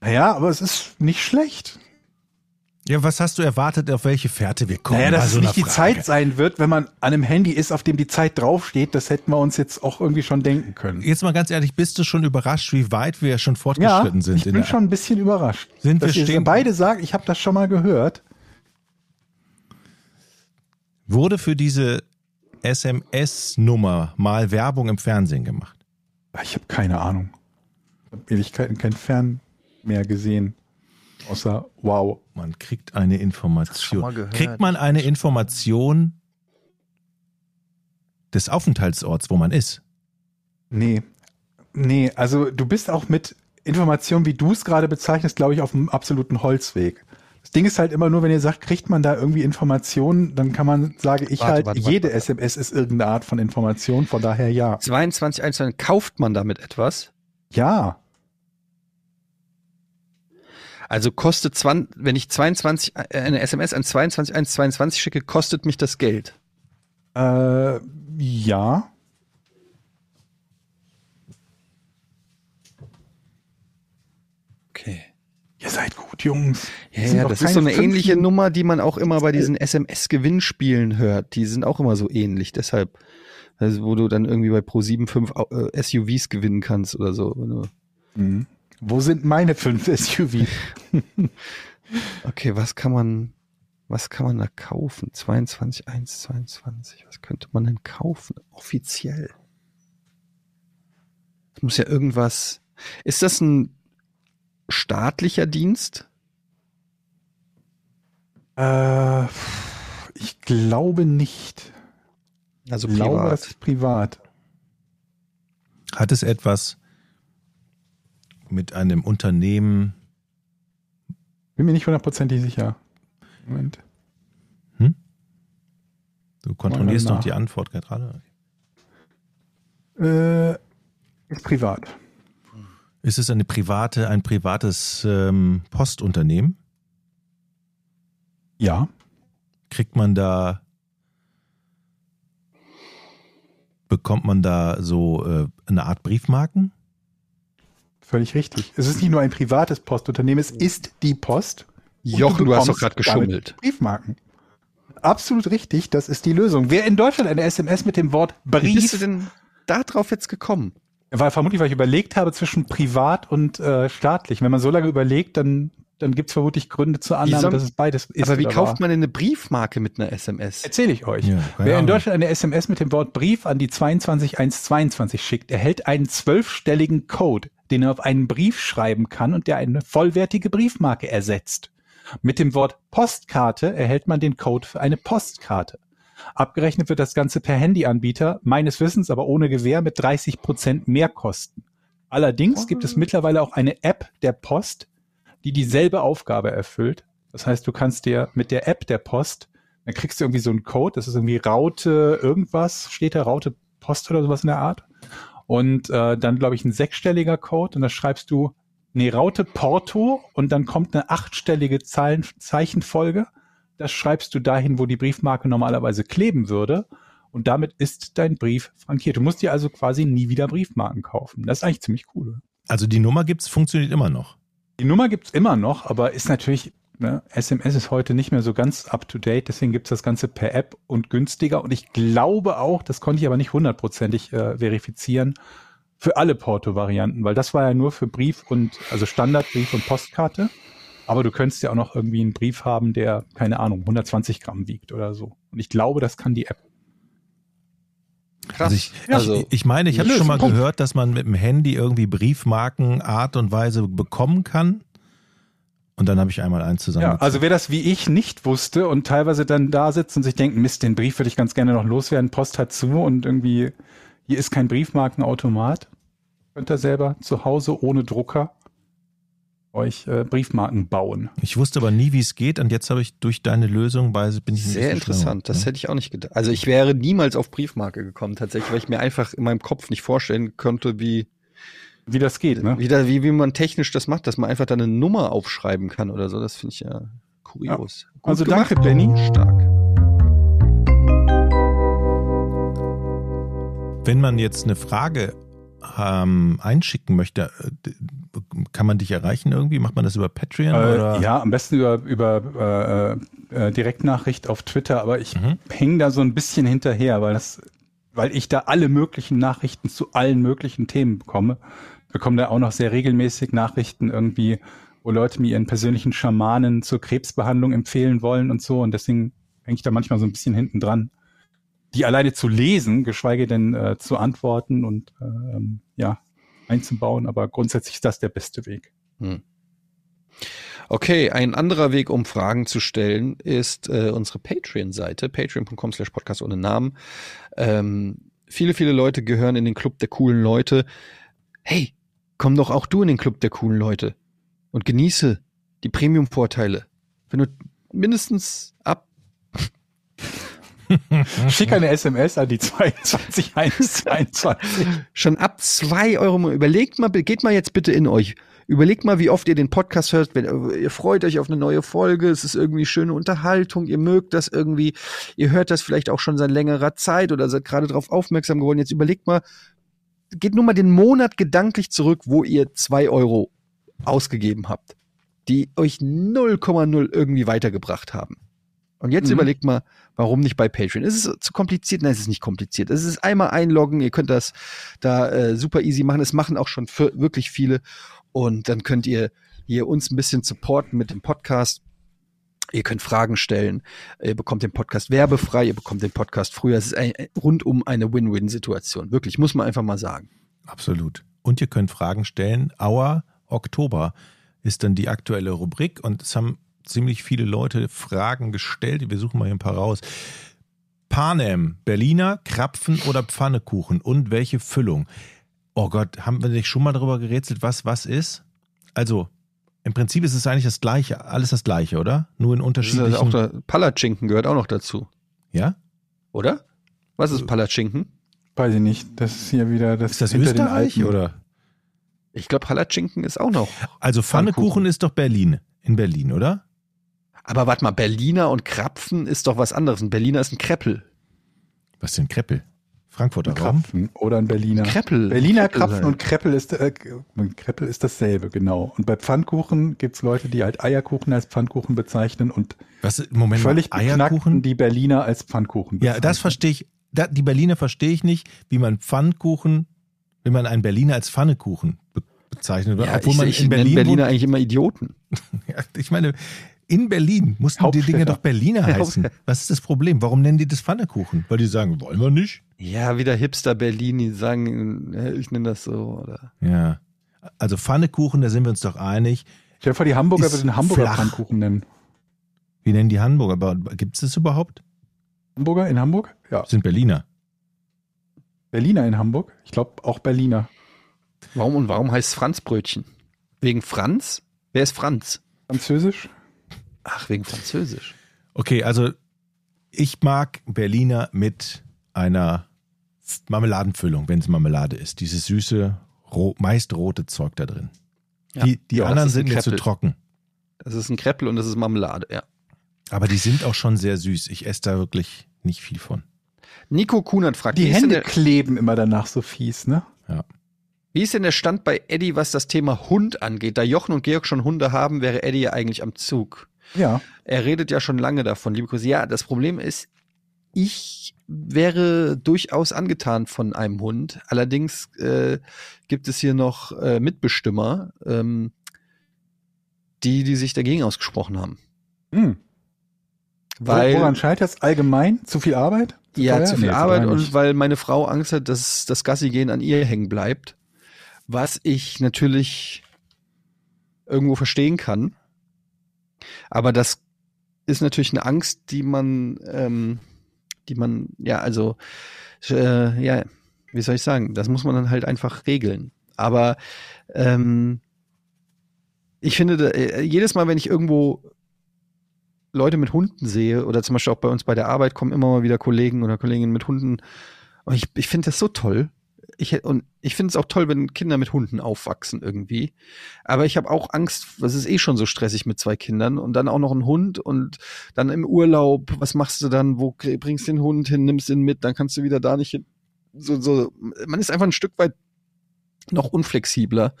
Naja, aber es ist nicht schlecht. Ja, was hast du erwartet, auf welche Fährte wir kommen? Naja, dass bei es nicht die Frage? Zeit sein wird, wenn man an einem Handy ist, auf dem die Zeit draufsteht, das hätten wir uns jetzt auch irgendwie schon denken können. Jetzt mal ganz ehrlich, bist du schon überrascht, wie weit wir schon Ja, fortgeschritten sind? ich in bin schon ein bisschen überrascht. Sind wir stehen- beide sagt, ich habe das schon mal gehört. Wurde für diese SMS-Nummer mal Werbung im Fernsehen gemacht? Ich habe keine Ahnung. Ich habe Ewigkeiten kein Fern mehr gesehen. Außer wow. Man kriegt eine Information. Kriegt man eine Information des Aufenthaltsorts, wo man ist? Nee. Nee, also du bist auch mit Informationen, wie du es gerade bezeichnest, glaube ich, auf einem absoluten Holzweg. Das Ding ist halt immer nur, wenn ihr sagt, kriegt man da irgendwie Informationen, dann kann man, sage ich Warte, halt, warte, warte, jede warte. SMS ist irgendeine Art von Information, von daher ja. 2221, kauft man damit etwas? Ja. Also kostet 20, wenn ich 22, äh, eine SMS an 22122 schicke, kostet mich das Geld. Äh, ja. Okay. Ihr seid gut, Jungs. Ja, ja das ist so eine ähnliche Minuten- Nummer, die man auch immer bei diesen SMS-Gewinnspielen hört. Die sind auch immer so ähnlich. Deshalb, also wo du dann irgendwie bei Pro7 fünf äh, SUVs gewinnen kannst oder so. Mhm. Wo sind meine fünf SUV? [laughs] Okay, was kann man, was kann man da kaufen? 22, 1, 22. Was könnte man denn kaufen? Offiziell. Es muss ja irgendwas. Ist das ein staatlicher Dienst? Äh, ich glaube nicht. Also Ich glaube, privat. es ist privat. Hat es etwas, mit einem Unternehmen. Bin mir nicht hundertprozentig sicher. Moment. Du kontrollierst noch nach. die Antwort gerade. Äh, ist privat. Ist es eine private, ein privates ähm, Postunternehmen? Ja. Kriegt man da, bekommt man da so äh, eine Art Briefmarken? Völlig richtig. Es ist nicht nur ein privates Postunternehmen, es ist die Post. Jochen, du hast doch gerade geschummelt. Briefmarken. Absolut richtig, das ist die Lösung. Wer in Deutschland eine SMS mit dem Wort Wie bist du Brief, denn da drauf jetzt gekommen? weil vermutlich, weil ich überlegt habe zwischen privat und äh, staatlich. Wenn man so lange überlegt, dann, dann gibt es vermutlich Gründe zur Annahme, soll- dass es beides ist. Aber wie oder kauft war. man denn eine Briefmarke mit einer SMS? Erzähle ich euch. Ja, Wer in. Deutschland eine SMS mit dem Wort Brief an die 22122 schickt, erhält einen zwölfstelligen Code, den er auf einen Brief schreiben kann und der eine vollwertige Briefmarke ersetzt. Mit dem Wort Postkarte erhält man den Code für eine Postkarte. Abgerechnet wird das Ganze per Handyanbieter, meines Wissens aber ohne Gewähr mit 30 Prozent Mehrkosten. Allerdings gibt es mittlerweile auch eine App der Post, die dieselbe Aufgabe erfüllt. Das heißt, du kannst dir mit der App der Post, dann kriegst du irgendwie so einen Code, das ist irgendwie Raute irgendwas, steht da Raute Post oder sowas in der Art. Und äh, dann, glaube ich, ein sechsstelliger Code und da schreibst du, nee, Raute Porto und dann kommt eine achtstellige Zahlen, Zeichenfolge. Das schreibst du dahin, wo die Briefmarke normalerweise kleben würde. Und damit ist dein Brief frankiert. Du musst dir also quasi nie wieder Briefmarken kaufen. Das ist eigentlich ziemlich cool. Also die Nummer gibt's, funktioniert immer noch. Die Nummer gibt's immer noch, aber ist natürlich, ne, SMS ist heute nicht mehr so ganz up-to-date, deswegen gibt's das Ganze per App und günstiger. Und ich glaube auch, das konnte ich aber nicht hundertprozentig äh, verifizieren, für alle Porto-Varianten, weil das war ja nur für Brief und, also Standardbrief und Postkarte. Aber du könntest ja auch noch irgendwie einen Brief haben, der, keine Ahnung, 120 Gramm wiegt oder so. Und ich glaube, das kann die App. Krass. Also ich, also, ich, ich meine, ich habe schon mal Punkt. gehört, dass man mit dem Handy irgendwie Briefmarken Art und Weise bekommen kann. Und dann habe ich einmal eins zusammen. Ja, also wer das wie ich nicht wusste und teilweise dann da sitzt und sich denkt, Mist, den Brief würde ich ganz gerne noch loswerden, Post hat zu und irgendwie hier ist kein Briefmarkenautomat. Könnt ihr selber zu Hause ohne Drucker euch äh, Briefmarken bauen. ich wusste aber nie, wie es geht. Und jetzt habe ich durch deine Lösung bei, bin ich sehr interessant. schlauer. Das hätte ich auch nicht gedacht. Also ich wäre niemals auf Briefmarke gekommen, tatsächlich, weil ich mir einfach in meinem Kopf nicht vorstellen konnte, wie, Wie das geht, ne? wie, da, wie, wie man technisch das macht, dass man einfach da eine Nummer aufschreiben kann oder so. Das finde ich ja kurios. Gut Also gemacht, danke, Benny. Stark. Wenn man jetzt eine Frage ähm, einschicken möchte, äh, kann man dich erreichen irgendwie? Macht man das über Patreon? oder? Äh, ja, am besten über, über äh, äh, Direktnachricht auf Twitter, aber ich Mhm. hänge da so ein bisschen hinterher, weil das, weil ich da alle möglichen Nachrichten zu allen möglichen Themen bekomme. Bekomme da auch noch sehr regelmäßig Nachrichten irgendwie, wo Leute mir ihren persönlichen Schamanen zur Krebsbehandlung empfehlen wollen und so. Und deswegen hänge ich da manchmal so ein bisschen hinten dran. Die alleine zu lesen, geschweige denn äh, zu antworten und äh, ähm, ja, einzubauen. Aber grundsätzlich ist das der beste Weg. Hm. Okay, ein anderer Weg, um Fragen zu stellen, ist äh, unsere Patreon-Seite, patreon.com slash podcast ohne Namen. Ähm, viele, viele Leute gehören in den Club der coolen Leute. Hey, komm doch auch du in den Club der coolen Leute und genieße die Premium-Vorteile. Wenn du mindestens ab [laughs] Schick eine SMS an die 22122. schon ab zwei Euro, überlegt mal, geht mal jetzt bitte in euch. Überlegt mal, wie oft ihr den Podcast hört. Wenn, ihr freut euch auf eine neue Folge. Es ist irgendwie schöne Unterhaltung. Ihr mögt das irgendwie. Ihr hört das vielleicht auch schon seit längerer Zeit oder seid gerade darauf aufmerksam geworden. Jetzt überlegt mal, geht nur mal den Monat gedanklich zurück, wo ihr zwei Euro ausgegeben habt, die euch 0,0 irgendwie weitergebracht haben. Und jetzt Mhm. überlegt mal, warum nicht bei Patreon? Ist es zu kompliziert? Nein, es ist nicht kompliziert. Es ist einmal einloggen, ihr könnt das da äh, super easy machen. Es machen auch schon wirklich viele. Und dann könnt ihr hier uns ein bisschen supporten mit dem Podcast. Ihr könnt Fragen stellen. Ihr bekommt den Podcast werbefrei. Ihr bekommt den Podcast früher. Es ist ein, rundum eine Win-Win-Situation. Wirklich, muss man einfach mal sagen. Absolut. Und ihr könnt Fragen stellen. Auer Oktober ist dann die aktuelle Rubrik und es haben ziemlich viele Leute Fragen gestellt. Wir suchen mal hier ein paar raus. Panem, Berliner, Krapfen oder Pfannekuchen und welche Füllung? Oh Gott, haben wir nicht schon mal darüber gerätselt, was was ist? Also, im Prinzip ist es eigentlich das Gleiche, alles das Gleiche, oder? Nur in Das ist unterschiedlichen. auch der Palatschinken gehört auch noch dazu, ja? oder? Was ist Palatschinken? Weiß ich nicht. Das ist hier wieder das Ist das hinter den Österreich Alpen. oder? Ich glaube, Palatschinken ist auch noch. Also Pfannekuchen Pfannkuchen. ist doch Berlin, in Berlin, oder? Aber warte mal, Berliner und Krapfen ist doch was anderes. Ein Berliner ist ein Kreppel. Was denn Kreppel? Frankfurter Ein Raum? Krapfen oder ein Berliner. Kreppel. Berliner Kreppel Krapfen und Kreppel ist, äh, Kreppel ist dasselbe, genau. Und bei Pfannkuchen gibt's Leute, die halt Eierkuchen als Pfannkuchen bezeichnen und Was Moment völlig Eierkuchen? die Berliner als Pfannkuchen Ja, das verstehe ich. Da, die Berliner verstehe ich nicht, wie man Pfannkuchen, wie man einen Berliner als Pfannekuchen be bezeichnet. Ja, obwohl ich, man ich in nenne Berlin Berliner wohnt. eigentlich immer Idioten. [laughs] Ja, ich meine, in Berlin mussten die Dinge doch Berliner [laughs] heißen. Was ist das Problem? Warum nennen die das Pfannekuchen? Weil die sagen, wollen wir nicht? Ja, wieder Hipster Berlin, die sagen, ich nenne das so. Oder? Ja. Also Pfannekuchen, da sind wir uns doch einig. Stell dir vor, die Hamburger würden Hamburger flach. Pfannkuchen nennen. Wie nennen die Hamburger? Aber Gibt es das überhaupt? Hamburger in Hamburg? Ja. Das sind Berliner. Berliner in Hamburg? Ich glaube auch Berliner. Warum und warum heißt es Franzbrötchen? Wegen Franz? Wer ist Franz? Französisch? Ach, wegen Französisch. Okay, also ich mag Berliner mit einer Marmeladenfüllung, wenn es Marmelade ist. Dieses süße, ro meist rote Zeug da drin. Ja. Die, die Ja, anderen sind mir zu trocken. Das ist ein Kreppel und das ist Marmelade, ja. Aber die sind auch schon sehr süß. Ich esse da wirklich nicht viel von. Nico Kunert fragt, Die Hände der, kleben immer danach so fies, ne? wie ist denn der Stand bei Eddie, was das Thema Hund angeht? Da Jochen und Georg schon Hunde haben, wäre Eddie ja eigentlich am Zug. Ja. Er redet ja schon lange davon, liebe Grüße. Ja, das Problem ist, ich wäre durchaus angetan von einem Hund. Allerdings äh, gibt es hier noch äh, Mitbestimmer, ähm, die, die sich dagegen ausgesprochen haben. Hm. Weil, Woran scheitert es allgemein? Zu viel Arbeit? ja, teuer? zu viel Nee, Arbeit und weil meine Frau Angst hat, dass das Gassi-Gehen an ihr hängen bleibt. Was ich natürlich irgendwo verstehen kann. Aber das ist natürlich eine Angst, die man, ähm, die man, ja, also, äh, ja, wie soll ich sagen, das muss man dann halt einfach regeln. Aber ähm, ich finde, äh, jedes Mal, wenn ich irgendwo Leute mit Hunden sehe, oder zum Beispiel auch bei uns bei der Arbeit kommen immer mal wieder Kollegen oder Kolleginnen mit Hunden, und ich, ich finde das so toll. Ich, und ich finde es auch toll, wenn Kinder mit Hunden aufwachsen irgendwie. Aber ich habe auch Angst, es ist eh schon so stressig mit zwei Kindern und dann auch noch ein Hund und dann im Urlaub, was machst du dann? Wo bringst du den Hund hin, nimmst ihn mit, dann kannst du wieder da nicht hin. So, so, man ist einfach ein Stück weit noch unflexibler.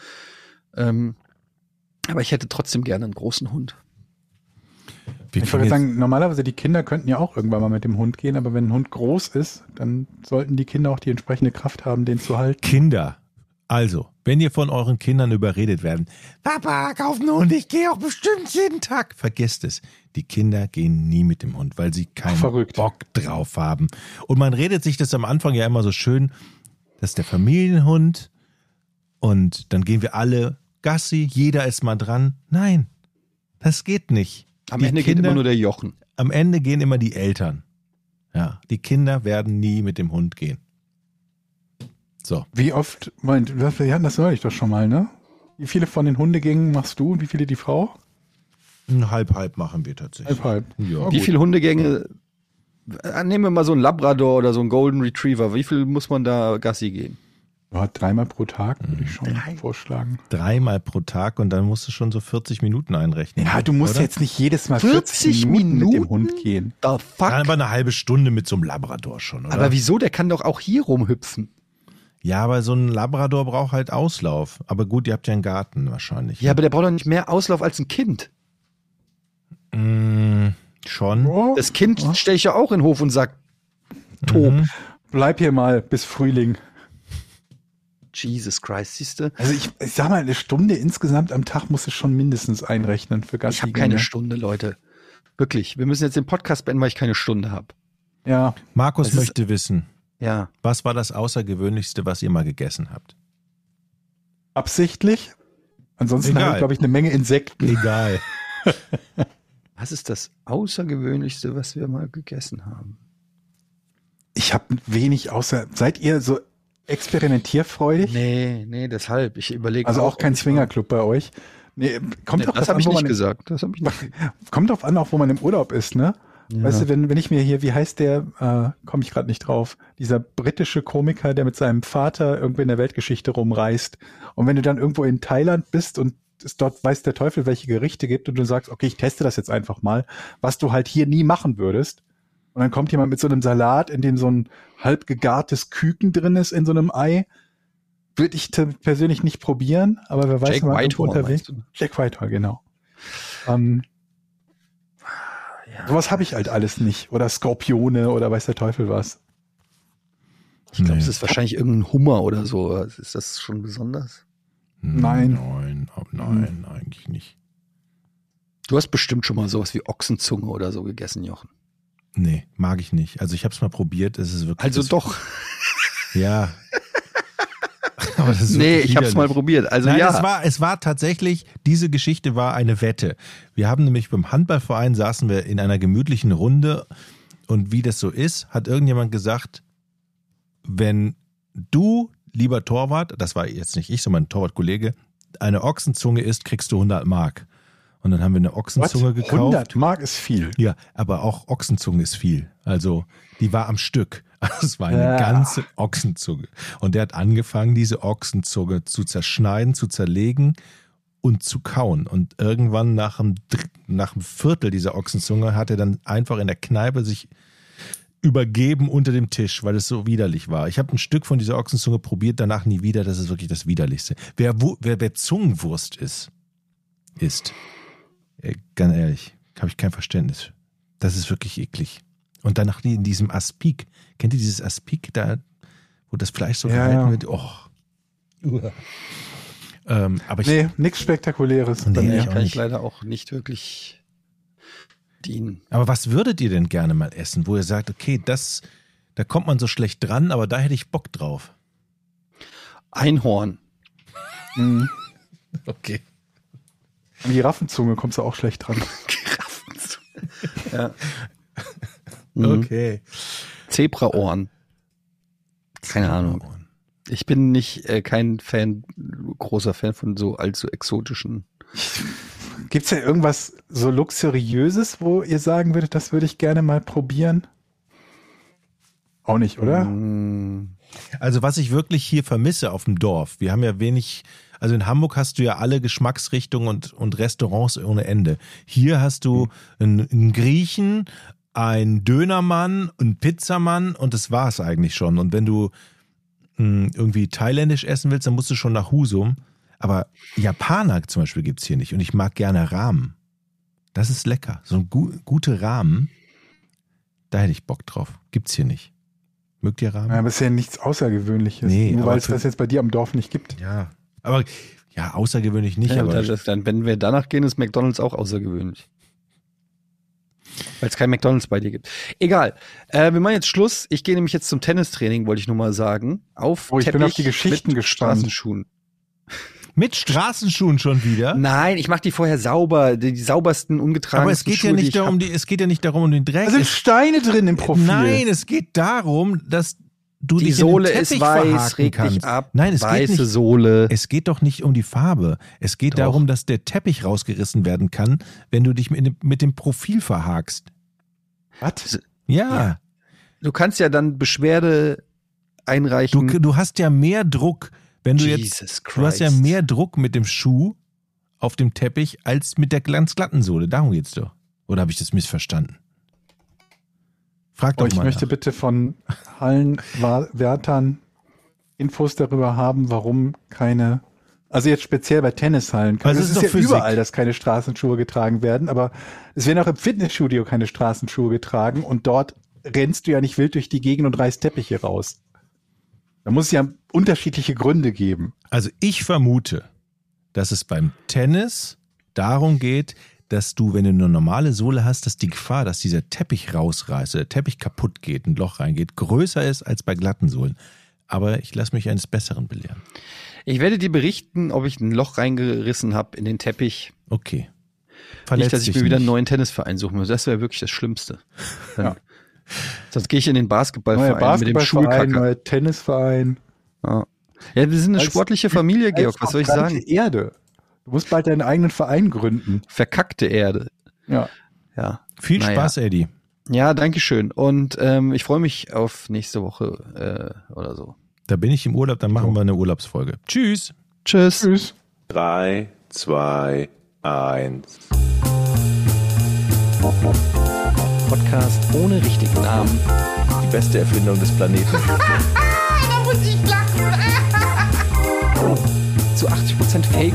Ähm, aber ich hätte trotzdem gerne einen großen Hund. Wir Ich wollte jetzt, sagen, normalerweise die Kinder könnten ja auch irgendwann mal mit dem Hund gehen, aber wenn ein Hund groß ist, dann sollten die Kinder auch die entsprechende Kraft haben, den zu halten. Kinder. Also, wenn ihr von euren Kindern überredet werden, Papa, kauf einen Hund, ich gehe auch bestimmt jeden Tag. Vergesst es. Die Kinder gehen nie mit dem Hund, weil sie keinen Verrückt. Bock drauf haben. Und man redet sich das am Anfang ja immer so schön, das ist der Familienhund und dann gehen wir alle Gassi, jeder ist mal dran. Nein, das geht nicht. Am Die Ende geht Kinder- immer nur der Jochen. Am Ende gehen immer die Eltern. Ja, die Kinder werden nie mit dem Hund gehen. So. Wie oft, Moment, wir hatten das neulich doch schon mal, ne? Wie viele von den Hundegängen machst du und wie viele die Frau? Halb, halb machen wir tatsächlich. Halb, halb. Ja. Wie viele Hundegänge? äh, Nehmen wir mal so einen Labrador oder so einen Golden Retriever. Wie viel muss man da Gassi gehen? Ja, dreimal pro Tag würde ich schon vorschlagen. Dreimal pro Tag und dann musst du schon so 40 Minuten einrechnen. Ja, du musst oder? jetzt nicht jedes Mal 40, 40 Minuten, mit dem Minuten? Hund gehen. The fuck? Aber eine halbe Stunde mit so einem Labrador schon, oder? Aber wieso? Der kann doch auch hier rumhüpfen. ja, aber so ein Labrador braucht halt Auslauf. Aber gut, ihr habt ja einen Garten wahrscheinlich. Ja, aber der braucht doch nicht mehr Auslauf als ein Kind. Mm, schon. Oh, Das Kind stelle ich ja auch in den Hof und sag, tob. Mhm. bleib hier mal bis Frühling. Jesus Christ, siehste. Also ich, ich sag mal, eine Stunde insgesamt am Tag muss es schon mindestens einrechnen für Gassi. Ich habe keine Stunde, Leute. Wirklich. Wir müssen jetzt den Podcast beenden, weil ich keine Stunde habe. Ja, Markus Das ist- möchte wissen, Ja. was war das Außergewöhnlichste, was ihr mal gegessen habt? absichtlich. Ansonsten Egal. habe ich, glaube ich, eine Menge Insekten. Egal. [laughs] Was ist das Außergewöhnlichste, was wir mal gegessen haben? Ich habe wenig außer. Seid ihr so experimentierfreudig? Nee, nee, deshalb. Ich überlege also auch kein ich mal- Swingerclub bei euch? Nee, kommt Nee, doch das habe an, ich wo nicht gesagt. Das habe ich nicht. [laughs] Kommt drauf an, auch wo man im Urlaub ist, ne? Ja. Weißt du, wenn, wenn ich mir hier, wie heißt der, äh, komme ich gerade nicht drauf, dieser britische Komiker, der mit seinem Vater irgendwie in der Weltgeschichte rumreist. Und wenn du dann irgendwo in Thailand bist und es dort weiß der Teufel, welche Gerichte gibt und du sagst, okay, ich teste das jetzt einfach mal, was du halt hier nie machen würdest. Und dann kommt jemand mit so einem Salat, in dem so ein halb gegartes Küken drin ist in so einem Ei. Würde ich persönlich nicht probieren, aber wer weiß, irgendwo Whitehorn, unterwegs. du? Jack Whitehall, genau. Ähm, Sowas habe ich halt alles nicht. Oder Skorpione oder weiß der Teufel was. Ich glaube, Nee. es ist wahrscheinlich irgendein Hummer oder so. Ist das schon besonders? Nein. Nein, nein, eigentlich nicht. Du hast bestimmt schon mal sowas wie Ochsenzunge oder so gegessen, Jochen. Nee, mag ich nicht. Also ich habe es mal probiert, es ist wirklich. Also doch. [laughs] Ja. [laughs] Aber das ist Nee, ich habe es mal probiert. Also Nein, ja. es war, es war tatsächlich, diese Geschichte war eine Wette. Wir haben nämlich beim Handballverein saßen wir in einer gemütlichen Runde und wie das so ist, hat irgendjemand gesagt, wenn du, lieber Torwart, das war jetzt nicht ich, sondern mein Torwartkollege, eine Ochsenzunge isst, kriegst du 100 Mark. Und dann haben wir eine Ochsenzunge gekauft. 100 Mark ist viel. Ja, aber auch Ochsenzunge ist viel. Also die war am Stück. [laughs] Es war eine Ja. ganze Ochsenzunge. Und der hat angefangen, diese Ochsenzunge zu zerschneiden, zu zerlegen und zu kauen. Und irgendwann nach einem, nach einem Viertel dieser Ochsenzunge hat er dann einfach in der Kneipe sich übergeben unter dem Tisch, weil es so widerlich war. Ich habe ein Stück von dieser Ochsenzunge probiert, danach nie wieder. Das ist wirklich das Widerlichste. Wer, wer, wer Zungenwurst ist, ist, ganz ehrlich, habe ich kein Verständnis. Das ist wirklich eklig. Und danach in diesem Aspik. Kennt ihr dieses Aspik da, wo das Fleisch so Ja, gehalten wird? Oh. Ähm, aber ich, Nee, nichts Spektakuläres. bei Nee, ich kann ich leider auch nicht wirklich dienen. aber was würdet ihr denn gerne mal essen, wo ihr sagt, okay, das, da kommt man so schlecht dran, aber da hätte ich Bock drauf. Einhorn. Mhm. [laughs] Okay. An Giraffenzunge kommst du auch schlecht dran. [laughs] ja. Mhm. Okay. Zebraohren. Keine Ahnung. Ich bin nicht äh, kein Fan, großer Fan von so allzu exotischen. Gibt's ja irgendwas so luxuriöses, wo ihr sagen würdet, das würde ich gerne mal probieren? Auch nicht, oder? Mm, Also was ich wirklich hier vermisse auf dem Dorf, wir haben ja wenig, also in Hamburg hast du ja alle Geschmacksrichtungen und, und Restaurants ohne Ende. Hier hast du einen, einen Griechen, einen Dönermann, einen Pizzamann und das war's eigentlich schon. Und wenn du mh, irgendwie thailändisch essen willst, dann musst du schon nach Husum. Aber Japaner zum Beispiel gibt's hier nicht und ich mag gerne Rahmen. Das ist lecker. So ein gu gute Rahmen, da hätte ich Bock drauf. Gibt's hier nicht. Mögt ihr Rahmen? Ja, aber ist ja nichts Außergewöhnliches. Nee, Nur weil es das jetzt bei dir am Dorf nicht gibt. Ja, aber ja, außergewöhnlich nicht, ja, aber dann, wenn wir danach gehen, ist McDonalds auch außergewöhnlich. Weil es kein McDonalds bei dir gibt. Egal. Äh, wir machen jetzt Schluss. Ich gehe nämlich jetzt zum Tennistraining, wollte ich nur mal sagen. Auf Oh, ich bin Teppich auf die Geschichten mit gespannt. Straßenschuhen. mit Straßenschuhen schon wieder. Nein, ich mache die vorher sauber, die, die saubersten ungetragenen aber es geht ja nicht darum, die, es geht ja nicht darum um den Dreck. Da sind es, Steine drin im Profil. nein, es geht darum, dass du Die Sohle ist weiß, reg dich ab. Nein, es weiße geht nicht. Sohle. Es geht doch nicht um die Farbe. Es geht Doch. darum, dass der Teppich rausgerissen werden kann, wenn du dich mit dem, Profil verhakst. Was? Ja, Ja. Du kannst ja dann Beschwerde du, einreichen. du hast ja mehr Druck, wenn du jetzt Jesus Du hast ja Christ. mehr Druck mit dem Schuh auf dem Teppich als mit der ganz glatten Sohle. Darum geht's doch. Oder habe ich das missverstanden? Frag doch Oh, ich mal. möchte nach. bitte von Hallenwärtern Infos darüber haben, warum keine, also jetzt speziell bei Tennishallen. Also es es ist ist, doch ja Physik. überall, dass keine Straßenschuhe getragen werden, aber es werden auch im Fitnessstudio keine Straßenschuhe getragen und dort rennst du ja nicht wild durch die Gegend und reißt Teppiche raus. Da muss es ja unterschiedliche Gründe geben. Also ich vermute, dass es beim Tennis darum geht, dass du, wenn du eine normale Sohle hast, dass die Gefahr, dass dieser Teppich rausreißt, oder der Teppich kaputt geht, ein Loch reingeht, größer ist als bei glatten Sohlen. Aber ich lasse mich eines Besseren belehren. Ich werde dir berichten, ob ich ein Loch reingerissen habe in den Teppich. Okay. nicht, dass ich mir wieder einen nicht. neuen Tennisverein suchen muss. Das wäre wirklich das Schlimmste. [laughs] Dann, Ja. Sonst gehe ich in den Neuer Basketballverein mit dem Basketballverein, Schulkacker. neuer Tennisverein. Ja. ja, wir sind eine Als- sportliche Familie, Georg. Was soll ich sagen? Erde. Du musst bald deinen eigenen Verein gründen. Verkackte Erde. Ja. Ja. Viel Naja. Spaß, Eddie. Ja, danke schön. Und ähm, ich freue mich auf nächste Woche äh, oder so. Da bin ich im Urlaub, dann machen wir eine Urlaubsfolge. Tschüss. Tschüss. Tschüss. 3, 2, 1. Podcast ohne richtigen Namen. Die beste Erfindung des Planeten. [laughs] Da muss ich lachen. Zu 80% Fake.